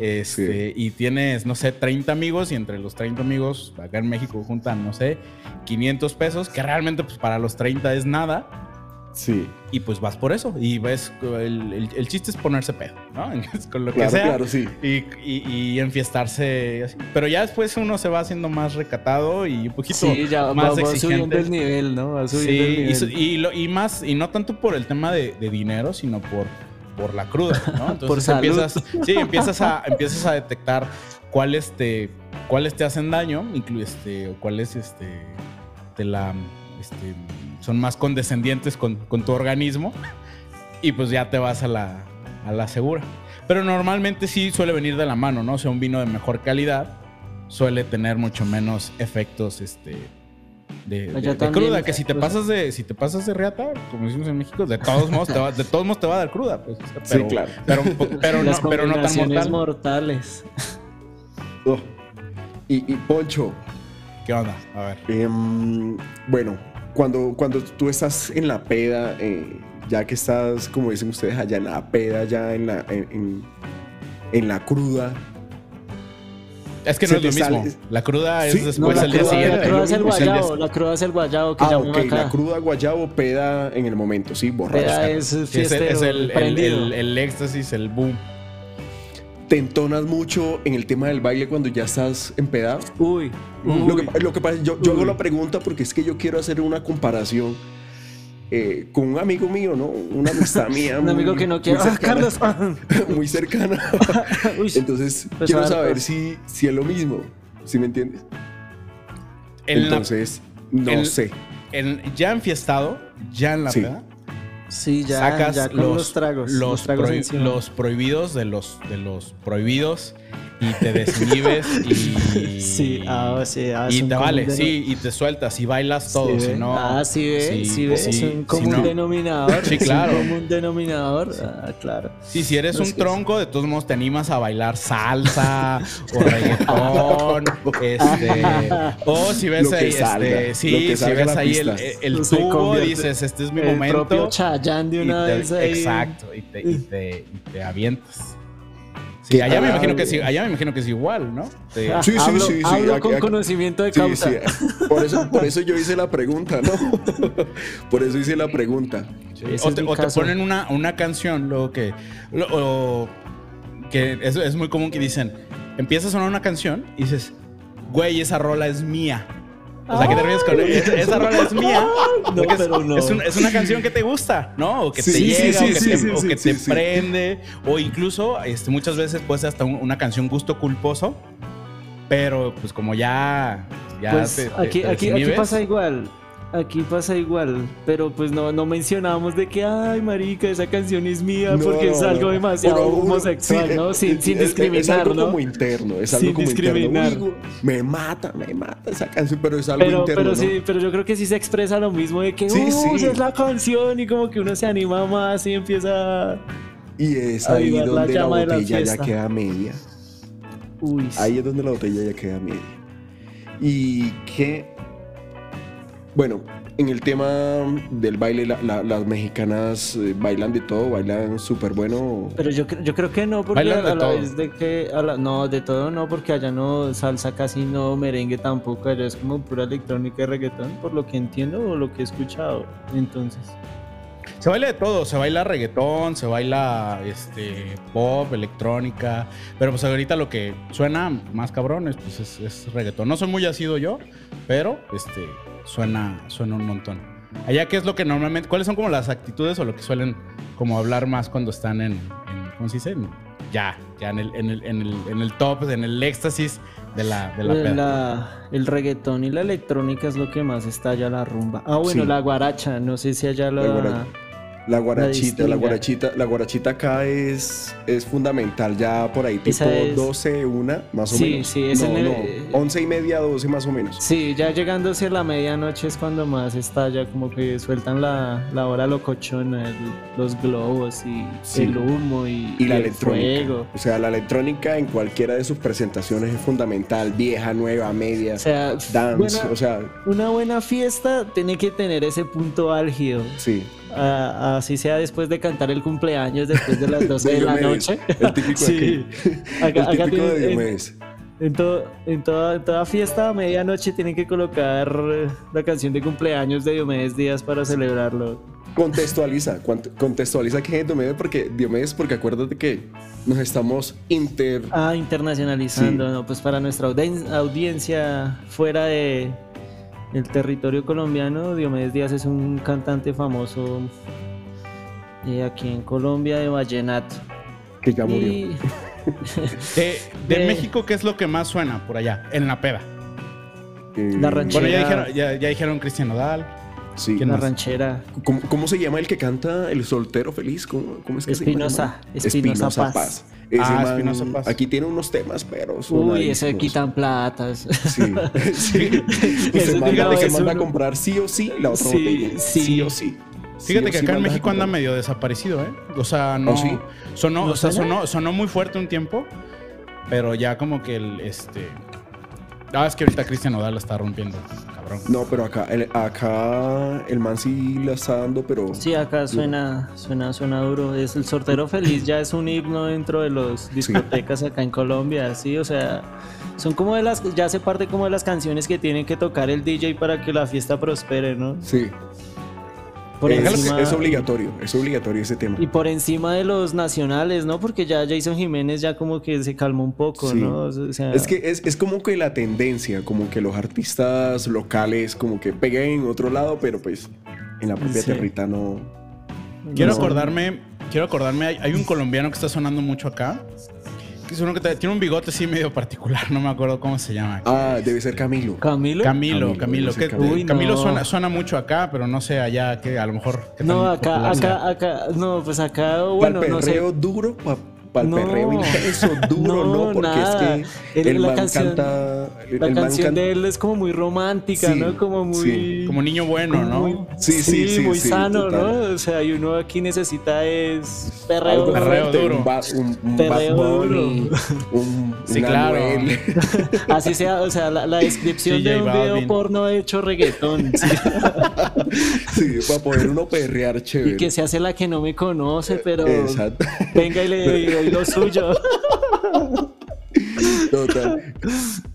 Este, Y tienes, no sé, 30 amigos y entre los 30 amigos acá en México juntan, no sé, 500 pesos, que realmente pues para los 30 es nada. Sí. Y pues vas por eso. Y ves, el, el- el chiste es ponerse pedo, ¿no? Con lo Claro, que sea. claro, sí. Y, y, y enfiestarse así. Pero ya después uno se va haciendo más recatado y un poquito Sí, ya va, más va subiendo exigente. el nivel, ¿no? Va Sí, subiendo el y, nivel. su- y, lo- y más, y no tanto por el tema de, de dinero, sino por, por la cruda, ¿no? Entonces Por salud. empiezas, sí, empiezas a, empiezas a detectar cuáles te, cuáles te hacen daño, inclu- este, o cuáles este, te la, este, son más condescendientes con, con tu organismo, y pues ya te vas a la, a la segura. Pero normalmente sí suele venir de la mano, ¿no? O sea, un vino de mejor calidad suele tener mucho menos efectos, este, de, de- Allá de también, cruda, que si te pues- pasas de, si te pasas de reata, como decimos en México, de todos modos te va, de todos modos te va a dar cruda, pues. Pero, Sí, claro. Pero, pero, no, Las pero no tan mortal. mortales. Oh. Y, y Poncho, ¿Qué onda? A ver. em, bueno, cuando, cuando tú estás en la peda, eh, ya que estás, como dicen ustedes, allá en la peda, ya en la, en, en- en la cruda. Es que no es lo mismo. sale- La cruda es Sí, después No, la al día cruda, siguiente. la cruda es el el guayabo, la cruda es el guayabo que Ah, llamamos ok, acá. la cruda guayabo peda en el momento, sí, borracho. Peda es Sí, es, el, fiestero, es el- el- prendido. el- el éxtasis, el boom. Te entonas mucho en el tema del baile cuando ya estás empedado. Uy, Lo uy. que, lo que pasa, yo, yo hago la pregunta porque es que yo quiero hacer una comparación eh, con un amigo mío, ¿no? Una amistad mía. Un muy- amigo que no muy quiere. Ah, cercana. Carlos. muy cercana. Uy, Entonces, Pues quiero saber si, si es lo mismo. ¿Sí me entiendes? En la- Entonces, no en- sé. en- ya enfiestado, ya en la Sí. peda, sí, ya, sacas ya con los, los, tragos. los, Los, tragos prohi- encima. los prohibidos de los, de los prohibidos y te desinhibes y. Sí, ah, sí, ah, y es te vale, sí, y te sueltas y bailas todo, Sí, si no. Ah, sí, ve, sí, sí, ve, sí, es un si común no- denominador. Sí, es claro. un común denominador. Ah, claro. Sí, si eres No, un es tronco, de todos modos te animas a bailar salsa o reggaetón, este, o si ves ahí, salga, este, sí, si ves ahí el, el Se tubo, dices, este es mi el momento. Chayanne de y una te- vez ahí. Exacto, y te, y te, y te avientas. Sí, allá me imagino que padre. sí, allá me imagino que es igual, ¿no? Te- Ah, Sí, sí, hablo, sí, sí, hablo aquí- con aquí- conocimiento de Sí, causa. sí. Por eso, por eso yo hice la pregunta, ¿no? Por eso hice la pregunta. Sí, O, es te, o ponen una, una canción, luego que. lo- o que es, es muy común que dicen. Empieza a sonar una canción y dices, güey, esa rola es mía. O sea, ¿qué te ríes con esa, esa rola es mía? No, es, pero no. es un- es una canción que te gusta, ¿no? O que Sí, te llega, sí, o que sí, te, o que prende. O incluso, este, muchas veces puede ser hasta un- una canción gusto culposo. Pero, pues, como ya. ya Pues te- aquí, te aquí, aquí pasa igual. Aquí pasa igual. Pero pues no, no mencionamos de que, ay, marica, esa canción es mía No, porque es algo demasiado Uno- uno- homosexual, sí, ¿no? Sin, eh, sin es- Es discriminar, algo ¿no? como interno, es Sin algo como discriminar. interno. Me mata, me mata esa canción, pero es algo Pero, interno, pero ¿no? sí, pero yo creo que sí se expresa lo mismo de que, Sí, "Uh, sí. esa es la canción y como que uno se anima más y empieza, Y es a ahí la donde la, la botella ya queda media. uy, sí. Ahí es donde la botella ya queda media. Y que, bueno, en el tema del baile, la- la- las mexicanas eh, bailan de todo, bailan súper bueno. Pero yo, yo creo que no, porque Bailan de a la todo. vez de que. a la- no, de todo no, porque allá no salsa casi no, merengue tampoco, allá es como pura electrónica y reggaetón, por lo que entiendo o lo que he escuchado. Entonces. Se baila de todo, se baila reggaetón, se baila este pop, electrónica, pero pues ahorita lo que suena más cabrón es, pues, es, es reggaetón. No soy muy asido yo, pero este suena, suena un montón. Allá qué es lo que normalmente, cuáles son como las actitudes o lo que suelen como hablar más cuando están en, en ¿cómo se dice? Ya, ya en el, en el, en el, en el top, en el éxtasis de la, de la peda. el reggaetón y la electrónica es lo que más está allá la rumba. Ah, bueno, Sí. la guaracha, no sé si allá la. La La guarachita, la guarachita, la guarachita acá es, es fundamental, ya por ahí tipo es- 12, una, más o Sí, menos. sí, es no, el- no, 11 y media, 12 más o menos. Sí, ya llegándose la medianoche es cuando más estalla, como que sueltan la, la hora locochona, el- los globos y Sí. el humo y, Y la el electrónica. fuego. O sea, la electrónica en cualquiera de sus presentaciones es fundamental, vieja, nueva, media, O sea, dance, buena- o sea, una buena fiesta tiene que tener ese punto álgido. sí. Así sea después de cantar el cumpleaños, después de las 12 de, De la noche. el típico sí. aquí. Acá- el típico de Diomedes. En, todo- en toda, en toda fiesta a medianoche tienen que colocar eh, la canción de cumpleaños de Diomedes Díaz para celebrarlo. Contextualiza, contextualiza qué es Diomedes porque Diomedes porque acuérdate que nos estamos inter Ah, internacionalizando, ¿no? Pues para nuestra audien- audiencia fuera de el territorio colombiano, Diomedes Díaz es un cantante famoso eh, aquí en Colombia de vallenato. que ya murió. Y- De, de de- México, ¿qué es lo que más suena por allá? En la peda. Eh, La ranchera. Bueno, ya dijeron, ya, ya dijeron Cristian Nodal. Sí. ¿Quién la más? ranchera. ¿Cómo, cómo se llama el que canta El soltero feliz? ¿Cómo, cómo es que Espinosa, se llama? Espinosa Paz. Ese Ah, man Espinosa Paz. Aquí tiene unos temas, pero Uy, ese quitan platas. Sí, sí. Y Ese se manda, se manda a comprar sí o sí la otra Sí, botella. sí. Sí o sí. Fíjate que sí acá en México anda medio desaparecido, ¿eh? O sea, no. ¿Oh, sí? Sonó, ¿No o sea, sonó, sonó muy fuerte un tiempo, pero ya como que el este. Ah, es que ahorita Cristian Nodal la está rompiendo. Cabrón. No, pero acá el, acá el man sí la está dando, pero. Sí, acá suena, suena, suena duro. Es el sortero feliz, ya es un himno dentro de los discotecas acá en Colombia, sí, o sea, son como de las, ya hace parte como de las canciones que tienen que tocar el DJ para que la fiesta prospere, ¿no? Sí. Por es, encima- es obligatorio, es obligatorio ese tema. Y por encima de los nacionales, ¿no? Porque ya Jason Jiménez ya como que se calmó un poco, Sí. ¿no? O sea, Es que es, es como que la tendencia, como que los artistas locales como que peguen en otro lado, pero pues en la propia Sí. territa no. Quiero no. acordarme, quiero acordarme, hay, hay un colombiano que está sonando mucho acá. Que es uno que te- tiene un bigote así medio particular, no me acuerdo cómo se llama. Ah, debe ser Camilo. Camilo. Camilo, Camilo, Camilo. que- Camilo. Uy, Camilo no. suena, suena mucho acá, pero no sé allá que a lo mejor. No, acá, acá, acá, no, pues acá, Bueno, no sé. duro, para el No. perreo intenso, duro, No, ¿no? Porque nada. es que El- el, la man canción- canta. El, La el man canción canta- de él es como muy romántica, Sí, ¿no? Como muy... sí. Como niño bueno, ¿no? muy- Sí, sí, sí, muy sí, sano, total. ¿no? O sea, y uno aquí necesita es perreo. algo Perreo fuerte, duro. Un, ba- un, un Perreo Bad Bunny, duro. un, Sí, claro. Así sea, o sea, la, la descripción Sí, de un video Balvin. porno hecho reggaetón. sí. Sí, para poder uno perrear chévere. y que se hace la que no me conoce, pero Exacto. venga y le y doy lo suyo. Total.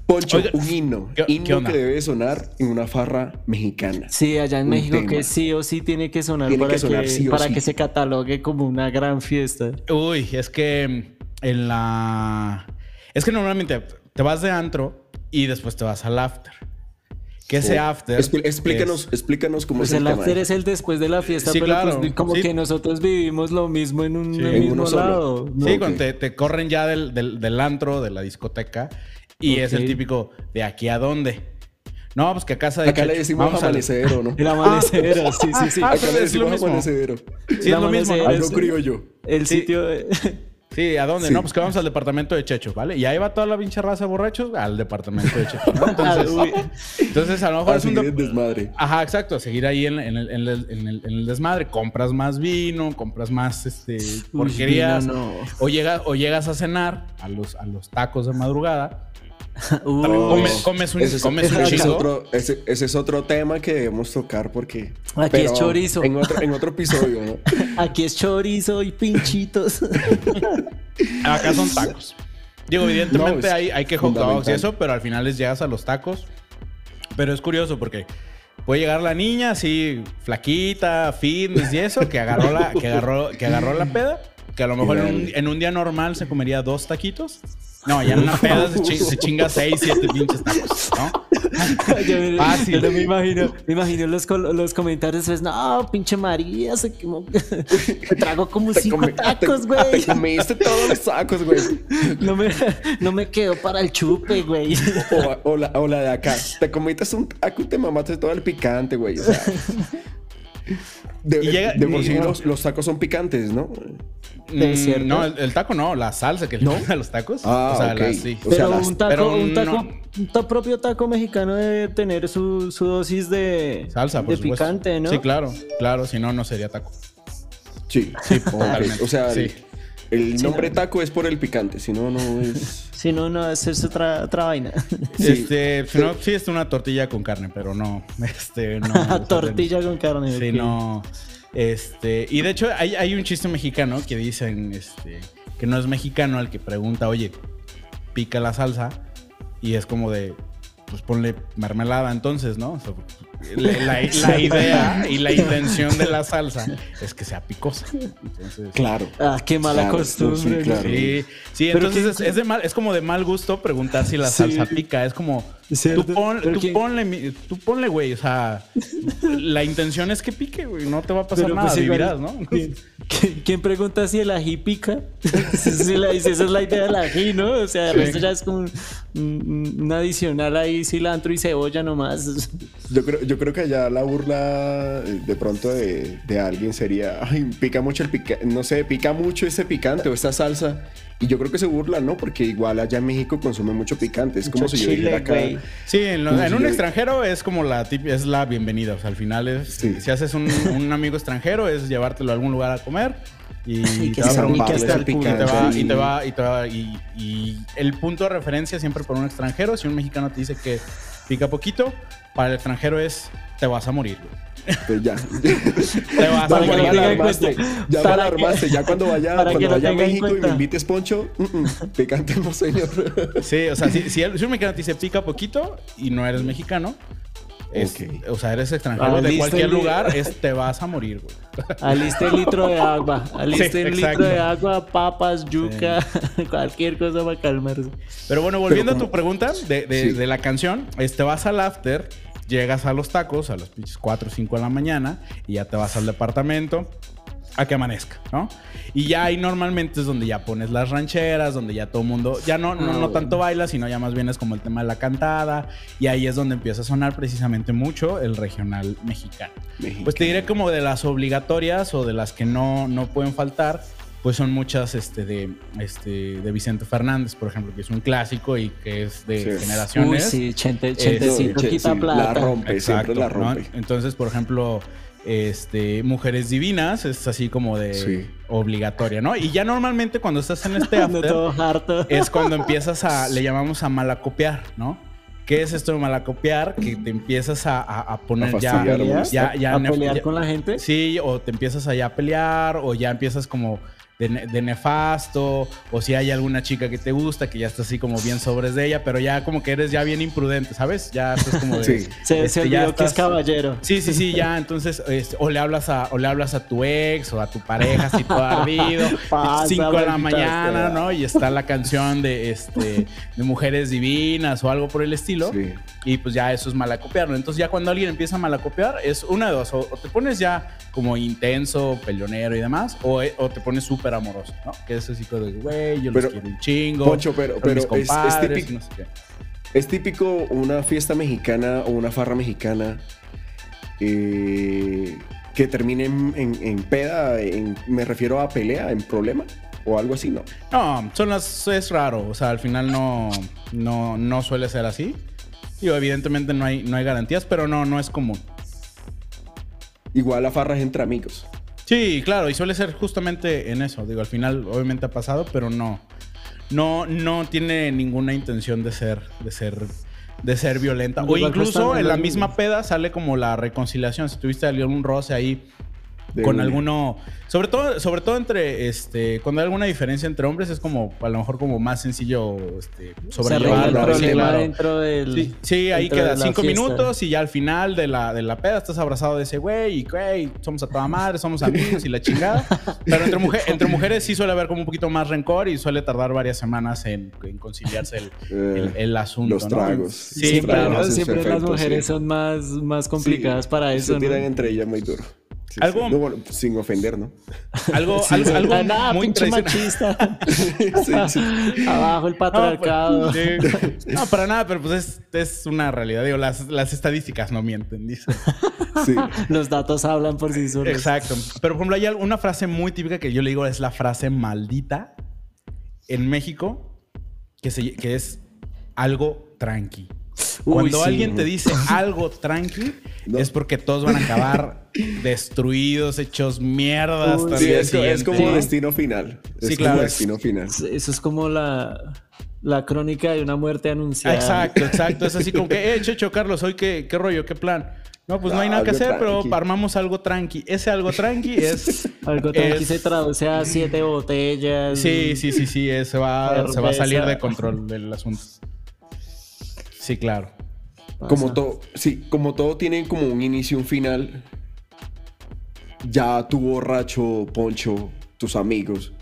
Poncho, Oiga, un himno. ¿qué- himno qué que debe sonar en una farra mexicana. Sí, allá en Un México tema. que sí o sí tiene que sonar Tiene para, que sonar que, sí o para sí. que se catalogue como una gran fiesta. Uy, es que en la. Es que normalmente te vas de antro y después te vas al after. Que ese Oh, after. expl- explícanos, es- explícanos cómo Pues es el, el tema. after es el después de la fiesta, Sí, pero claro, pues como sí. que nosotros vivimos lo mismo en un Sí. en mismo lado. ¿no? Sí, cuando te, te corren ya del, del- del antro, de la discoteca. Y es el típico, ¿de aquí a dónde? No, pues que a casa de Acá le decimos Vamos ¿no? El amanecero, sí, sí, sí. Ah, Acá le es decimos lo mismo. amanecedero. Sí, es lo mismo. Algo es- criollo. El Sí. sitio de- Sí, ¿a dónde? Sí. No, pues que vamos al departamento de Checho, ¿vale? Y ahí va toda la pinche raza borrachos al departamento de Checho, ¿no? Entonces, entonces a lo mejor A es un... seguir desmadre. Ajá, exacto, a seguir ahí en, en el, en el- en el- en el desmadre. Compras más vino, compras más este, porquerías. no. O, llegas, o llegas a cenar a los, a los tacos de madrugada. Comes, comes un, ese, un ese es otro, ese, ese es otro tema que debemos tocar porque... Aquí es chorizo. En otro, en otro episodio, ¿no? Aquí es chorizo y pinchitos. Acá son tacos. Digo, evidentemente No, hay, hay que hot dogs y eso, pero al final les llegas a los tacos. Pero es curioso porque puede llegar la niña así, flaquita, fitness y eso, que agarró la, que agarró, que agarró la peda, que a lo mejor en un, en un día normal se comería dos taquitos. No, ya en una peda se, se chinga seis, siete pinches tacos, ¿no? yo, Fácil. yo me imagino, me imagino los, los comentarios, pues, no, pinche María, se quemó. Me trago como Te cinco come- tacos, te- güey. Te comiste todos los tacos, güey. No me, no me quedó para el chupe, güey. O, o la, o la de acá. Te comiste un taco y te mamaste todo el picante, güey. O sea. De, Y llega- de por sí los, los tacos son picantes, ¿no? ¿Es Mm? No, el, el taco no, la salsa que le a los tacos. Ah, o sea, ok. la- sí. O sea, Pero las- un taco, pero un taco, no. un propio taco mexicano debe tener su, su dosis de, Salsa, por de supuesto. picante, ¿no? Sí, claro, claro, si no, no sería taco. Sí. Ok, totalmente. O sea, Sí. el, Sí, nombre no. taco es por el picante, si no, no es. Si no, no, es otra, otra vaina. Sí. Este, si no, sí es una tortilla con carne, pero no, este, no. Tortilla con carne. Sí, ok. no. Este, y de hecho hay, hay un chiste mexicano que dicen, este, que no es mexicano al que pregunta, oye, pica la salsa y es como de, pues ponle mermelada entonces, ¿no? O sea, la, idea y la intención de la salsa es que sea picosa. Entonces, Claro. Ah, qué mala Claro, costumbre. sí, claro. Sí, entonces es, es de mal, es como de mal gusto preguntar si la Sí. salsa pica. Es como, tú, pon- tú que- ponle, tú ponle, güey. O sea, la intención es que pique, güey. No te va a pasar Pero, nada, pues, vivirás, ¿no? ¿quién, pregunta si el ají pica? si, la- si esa es la idea del ají, ¿no? O sea, el resto ya es como un, un- un adicional ahí, cilantro y cebolla nomás. Yo creo, yo creo que allá la burla eh, de pronto de, de alguien sería, ay, pica mucho el picante, no sé, pica mucho ese picante o esta salsa. Y yo creo que se burla, ¿no? Porque igual allá en México consumen mucho picante. Es como Mucho si yo dijera acá. Sí, en, lo- un yo- extranjero es como la tip- es la bienvenida. O sea, al final es, Sí. si haces un, un amigo extranjero, es llevártelo a algún lugar a comer y, Y que te va y te va, Sí. y te va, y te va, y, y el punto de referencia siempre por un extranjero, si un mexicano te dice que pica poquito. Para el extranjero es te vas a morir, Pues ya. Te vas a morir. Ya me alarmaste. Ya cuando vaya, que cuando vaya a México y me invites poncho, mm, mm, picante no, señor. Sí, o sea, si, si, el- si un mexicano te dice pica poquito y no eres mexicano, es- Ok. o sea, eres extranjero de cualquier lugar, es te vas a morir, güey. Aliste el litro de agua. Aliste Sí, el exacto. litro de agua, papas, yuca, cualquier cosa para calmarse. Pero bueno, volviendo Pero a tu pregunta de, de- Sí. de la canción, este, vas al after, llegas a los tacos a las pinches 4 o 5 de la mañana y ya te vas al departamento a que amanezca, ¿no? Y ya ahí normalmente es donde ya pones las rancheras, donde ya todo el mundo, ya no, no, Ah, no tanto baila, sino ya más bien es como el tema de la cantada y ahí es donde empieza a sonar precisamente mucho el regional mexicano. Pues te diré como de las obligatorias o de las que no, no pueden faltar, pues son muchas este, de, este, de Vicente Fernández, por ejemplo, que es un clásico y que es de Sí. generaciones. Uy, sí, chente, Eh, chentecito Che, quita sí, plata. La rompe, siempre la ¿no? rompe. Entonces, por ejemplo, este, Mujeres Divinas es así como de Sí. obligatoria, ¿no? Y ya normalmente cuando estás en este after todo harto. es cuando empiezas a, le llamamos a malacopiar, ¿no? ¿Qué es esto de malacopiar? Que te empiezas a, a- a poner A ya, ya, a ya, ya a pelear ya- con la gente. Sí, o te empiezas allá a pelear, o ya empiezas como de, ne- de nefasto, o si hay alguna chica que te gusta, que ya estás así como bien sobres de ella, pero ya como que eres ya bien imprudente, ¿sabes? Ya estás como de... Sí. Se, se este, ya olvidó que es estás- caballero. Sí, sí, sí, ya, entonces, este, o le hablas a, o le hablas a tu ex o a tu pareja así todo ardido, Pasa, 5 de la mañana. ¿no? Y está la canción de este de mujeres divinas o algo por el estilo. Sí. Y pues ya eso es malacopiarlo. Entonces ya cuando alguien empieza a malacopiar es una de dos. O, o te pones ya como intenso, peleonero y demás, o, o te pones súper amoroso, ¿no? Que es así como de, güey, yo los Pero, quiero un chingo. Poncho, pero- pero mis es- es típico- no sé qué. Es típico una fiesta mexicana o una farra mexicana eh, que termine en, en- en peda, en- me refiero a pelea, en problema o algo así, ¿no? No, son las, es raro. O sea, al final no, no, no suele ser así. Digo, evidentemente no hay, no hay garantías, pero no, no es común. Igual la farra es entre amigos. Sí, claro, y suele ser justamente en eso. Digo, al final obviamente ha pasado, pero no. No, no tiene ninguna intención de ser, de ser, de ser violenta. O incluso en la misma peda sale como la reconciliación. Si tuviste algún roce ahí De con una. alguno. Sobre todo, sobre todo entre este. Cuando hay alguna diferencia entre hombres, es como a lo mejor como más sencillo este, Se sobrellevarlo. claro. dentro del. Sí, sí, ahí queda cinco fiesta. minutos y ya al final de la, de la peda estás abrazado de ese güey y güey, somos a toda madre, somos amigos y la chingada. Pero entre, mujer- entre mujeres sí suele haber como un poquito más rencor y suele tardar varias semanas en, en conciliarse el, el- Eh, el asunto. los ¿no? tragos. Sí, siempre claro. tragos. siempre las mujeres sí. son más, más complicadas Sí, para eso. Se tiran ¿no? entre ellas muy duro. Sí, Algo- sí. No, bueno, sin ofender, ¿no? Algo, Sí, algo, sí. algo Ah, nada, muy machista. sí, sí. Abajo el No, patriarcado. pues, sí. No, para nada, pero pues es, es una realidad. Digo, las, las estadísticas no mienten, dice. sí. Los datos hablan por sí solos. Exacto. Pero, por ejemplo, hay una frase muy típica que yo le digo es la frase maldita en México, que, se- que es algo tranqui. Uy, Cuando sí. alguien te dice algo tranqui, No. es porque todos van a acabar destruidos, hechos mierdas. Uy, hasta Sí, el día es, como ¿no? destino final. Es Sí, como claro. destino final. Eso es como la, la crónica de una muerte anunciada. Exacto, exacto. Es así como que, eh, Checho, Carlos, hoy qué, qué rollo, qué plan. No, pues no hay Ah, nada que hacer, pero armamos algo tranqui. Ese algo tranqui es. Algo tranqui es- se traduce a siete botellas. Sí, sí, sí, sí, eh, se va, se va a salir de control del asunto. Sí, claro. Pasa. Como todo, sí, como todo tiene como un inicio y un final. Ya tu borracho, Poncho, tus amigos,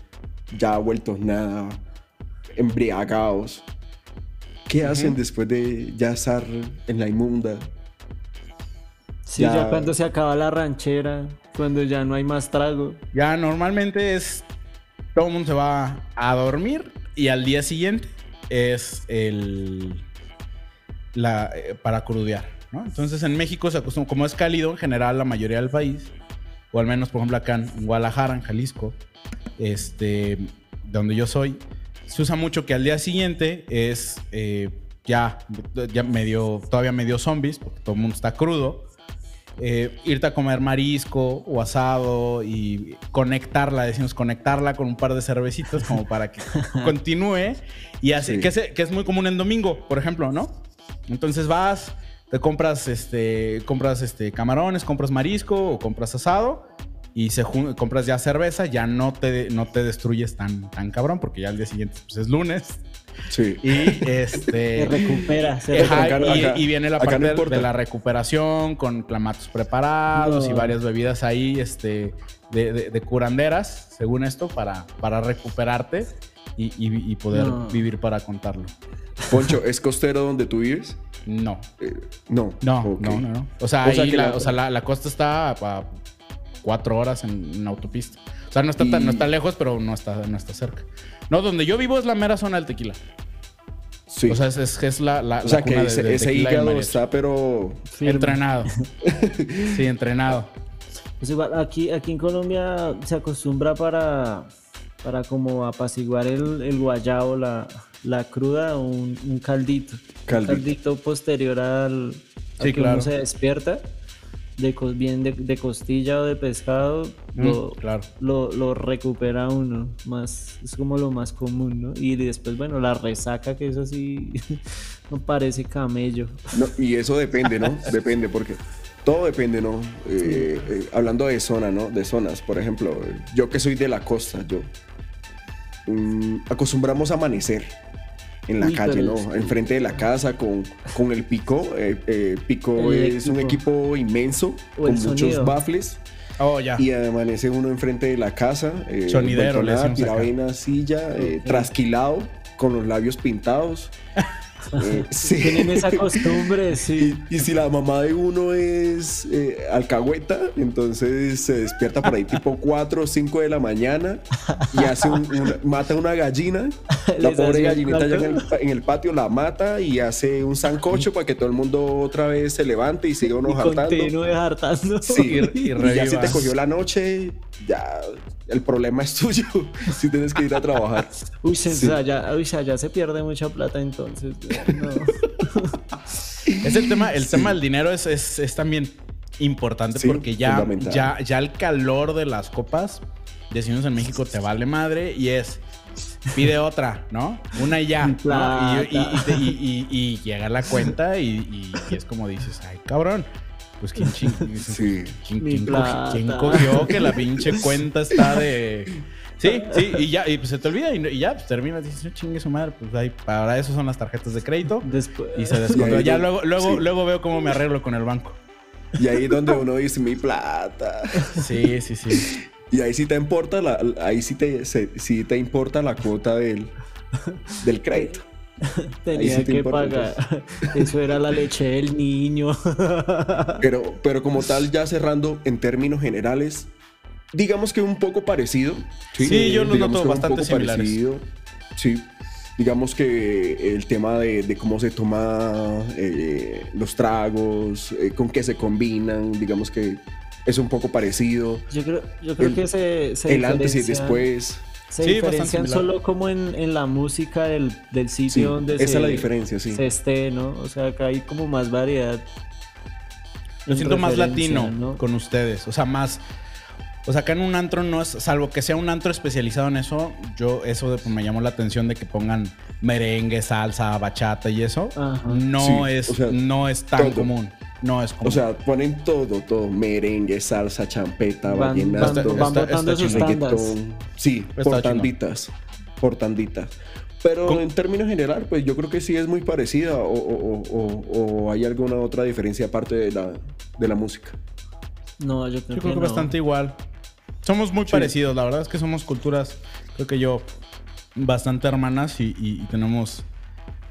ya vueltos nada, embriagados. ¿Qué hacen después de ya estar en la inmunda? Sí, ya- ya cuando se acaba la ranchera, cuando ya no hay más trago. Ya normalmente es. Todo el mundo se va a dormir y al día siguiente es el. La, eh, para crudear, ¿no? Entonces en México se acostumbra, como es cálido en general la mayoría del país, o al menos por ejemplo acá en Guadalajara, en Jalisco, este, donde yo soy, se usa mucho que al día siguiente es eh, ya, ya medio, todavía medio zombies, porque todo el mundo está crudo. eh, irte a comer marisco o asado y conectarla, decimos conectarla con un par de cervecitas como para que continúe y así, Sí. que, es, que es muy común en domingo, por ejemplo, ¿no? Entonces vas, te compras este, compras este camarones, compras marisco o compras asado y se compras ya cerveza, ya no te, no te destruyes tan, tan cabrón porque ya el día siguiente pues, es lunes. Sí. Y este. Se recupera. Se y, viene la parte de la recuperación con clamatos preparados y varias bebidas ahí este, de, curanderas, según esto, para, para recuperarte y, poder vivir para contarlo. Poncho, ¿es costero donde tú vives? No. Eh, no. No, no, no, O sea, la, costa está a cuatro horas en, autopista. O sea, no está, no está lejos, pero no está, no está cerca. No, donde yo vivo es la mera zona del tequila. Sí. O sea, es, es, la, la, O sea, que ese, hígado está, pero. Entrenado. sí, entrenado. Pues igual, aquí, aquí en Colombia se acostumbra para, para como apaciguar el, el guayabo, la, la cruda, un, un caldito. caldito. Un caldito posterior al, que uno se despierta de, bien de, costilla o de pescado, mm, lo, lo, recupera uno. Más, es como lo más común, ¿no? Y después, bueno, la resaca, que eso sí no parece camello. y eso depende, ¿no? depende, porque todo depende, ¿no? Eh, eh, hablando de zona, ¿no? De zonas, por ejemplo, yo que soy de la costa, yo. Mm, acostumbramos a amanecer en la calle, ¿no? Enfrente de la casa con, con el Pico. Eh, eh, Pico es un equipo inmenso con muchos baffles. Oh, ya. Y amanece uno enfrente de la casa. Eh, Sonidero, le tirado en una silla, eh, trasquilado, con los labios pintados. Eh, Tienen esa costumbre, sí. Y, si la mamá de uno es eh, alcahueta, entonces se despierta por ahí tipo 4 o 5 de la mañana y hace un, mata una gallina. La pobre gallinita ya en el, patio la mata y hace un sancocho para que todo el mundo otra vez se levante y siga uno y hartando. hartando. Sí, y, y ya si te cogió la noche, ya el problema es tuyo si tienes que ir a trabajar. Uy, se, ya, se pierde mucha plata entonces. es el tema, el tema del dinero es, es, también importante porque ya, ya, ya el calor de las copas, decimos en México, te vale madre y es pide otra, ¿no? Una y ya. Y, y, llega la cuenta y, es como dices, ay, cabrón pues quién, ching, sí. ¿quién, cogió que la pinche cuenta está de... Sí, sí, y ya, y pues se te olvida y, ya, pues terminas, dices, chingue su madre, pues ahí, para eso son las tarjetas de crédito. Después, y se descontrola. Ya luego, luego, luego veo cómo me arreglo con el banco. Y ahí donde uno dice mi plata. Sí, sí, sí. Y ahí sí te importa la, ahí sí te, sí te importa la cuota del, del crédito. Tenía que pagar. Eso era la leche del niño. pero, pero como tal, ya cerrando en términos generales, digamos que un poco parecido. Sí, yo lo noto bastante similares. Sí, digamos que el tema de, cómo se toma eh, los tragos, eh, con qué se combinan, digamos que es un poco parecido. Yo creo, yo creo que se, se El antes y después. Se diferencian solo como en, en la música del, del sitio donde esa se, es la diferencia, sí. se esté, ¿no? O sea, acá hay como más variedad. Lo siento más latino con ustedes. O sea, más. O sea, acá en un antro no es, salvo que sea un antro especializado en eso, yo eso me llamó la atención de que pongan merengue, salsa, bachata y eso. No es, no es tan común. No es como. O sea, ponen todo, todo. Merengue, salsa, champeta, vallenato. Van, botando sus Sí, por tanditas. Por tanditas. Pero en términos general, pues yo creo que sí es muy parecida o, hay alguna otra diferencia aparte de la, de la música. No, yo creo, yo creo que, bastante igual. Somos muy parecidos, la verdad es que somos culturas, creo que yo, bastante hermanas y tenemos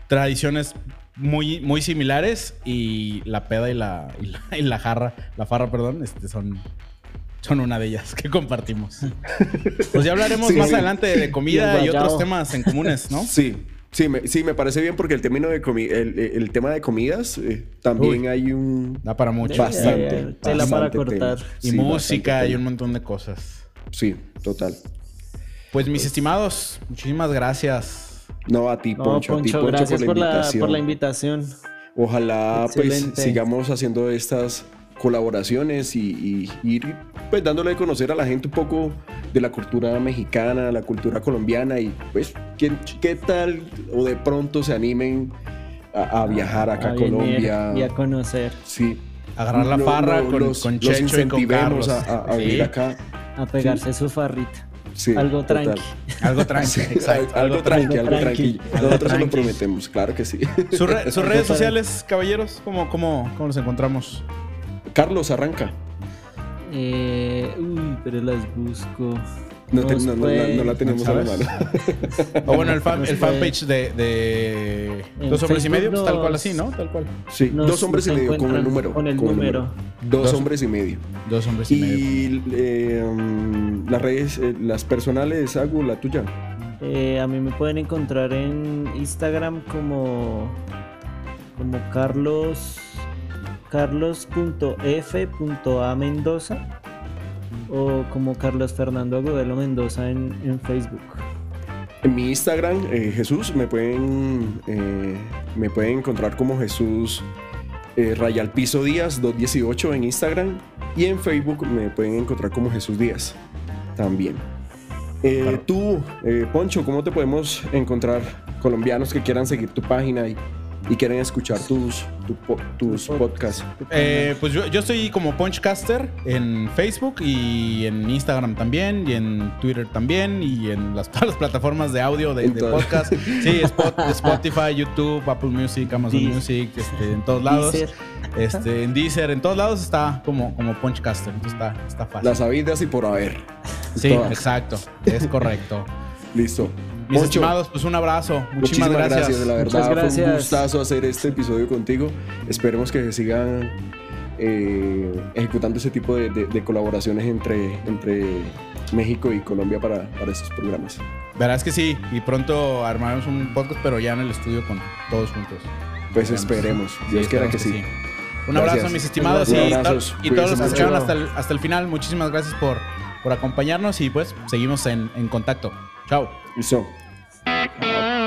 tradiciones muy, muy similares y la peda y la, y la, jarra, la farra, perdón, este, son, son una de ellas que compartimos. Pues ya hablaremos más adelante de comida y, otros temas en comunes, ¿no? Sí. Sí me, sí, me parece bien porque el, término de el, el, tema de comidas eh, también hay un... Da para mucho. Bastante. tela para cortar. Y música y un montón de cosas. Sí, total. Pues mis estimados, muchísimas gracias no, a ti, Poncho. a ti, Poncho, gracias por la, por la, invitación. Ojalá pues sigamos haciendo estas colaboraciones y, ir pues dándole a conocer a la gente un poco de la cultura mexicana, la cultura colombiana y pues qué, qué tal o de pronto se animen a, viajar acá a, Colombia. Y a conocer. Sí. Agarrar la farra con, con Checho y con Carlos. A, a venir acá. A pegarse su farrita. Sí, algo tranqui. Algo tranqui, exacto. Algo, tranqui, algo tranqui. Nosotros se lo prometemos, claro que sí. ¿Sus redes sociales, caballeros? ¿Cómo, cómo, cómo nos encontramos? Carlos, arranca. Eh, uy, pero las busco. No, no, la tenemos a la mano. o bueno, el, fan, el fanpage de, de Dos Hombres y Medio, pues, tal cual así, ¿no? Tal cual. Sí, Dos Hombres y Medio, con el número. Con el número. Dos, Hombres y Medio. Dos Hombres y, Medio. Y eh, um, las redes, eh, las personales, hago la tuya. Eh, a mí me pueden encontrar en Instagram como, como Carlos carlos.f.amendoza o como Carlos Fernando Agudelo Mendoza en, Facebook. En mi Instagram, eh, Jesús, me pueden, eh, me pueden encontrar como Jesús eh, Rayal Piso Díaz 218 en Instagram y en Facebook me pueden encontrar como Jesús Díaz también. Tú, Poncho, ¿cómo te podemos encontrar colombianos que quieran seguir tu página y y quieren escuchar tus, tus podcasts? Eh, pues yo, yo soy como Punchcaster en Facebook y en Instagram también y en Twitter también y en las, todas las plataformas de audio de, podcast. Sí, Spotify, YouTube, Apple Music, Amazon Music, este, en todos lados. Este, en Deezer, en todos lados está como, como Punchcaster. Entonces está, está fácil. Las habidas y por haber. Sí, exacto. Es correcto. Listo. Mis estimados, pues un abrazo. Muchísimas, gracias. La verdad, fue un gustazo hacer este episodio contigo. Esperemos que se sigan eh, ejecutando ese tipo de, colaboraciones entre, entre México y Colombia para, para estos programas. Verás que sí, y pronto armaremos un podcast, pero ya en el estudio con todos juntos. Pues esperemos, Dios quiera que, sí. Un abrazo, mis estimados, y, y, todos los que escucharon hasta el, hasta el final. Muchísimas gracias por, por acompañarnos y pues seguimos en, en contacto. Chao. Listo. Thank.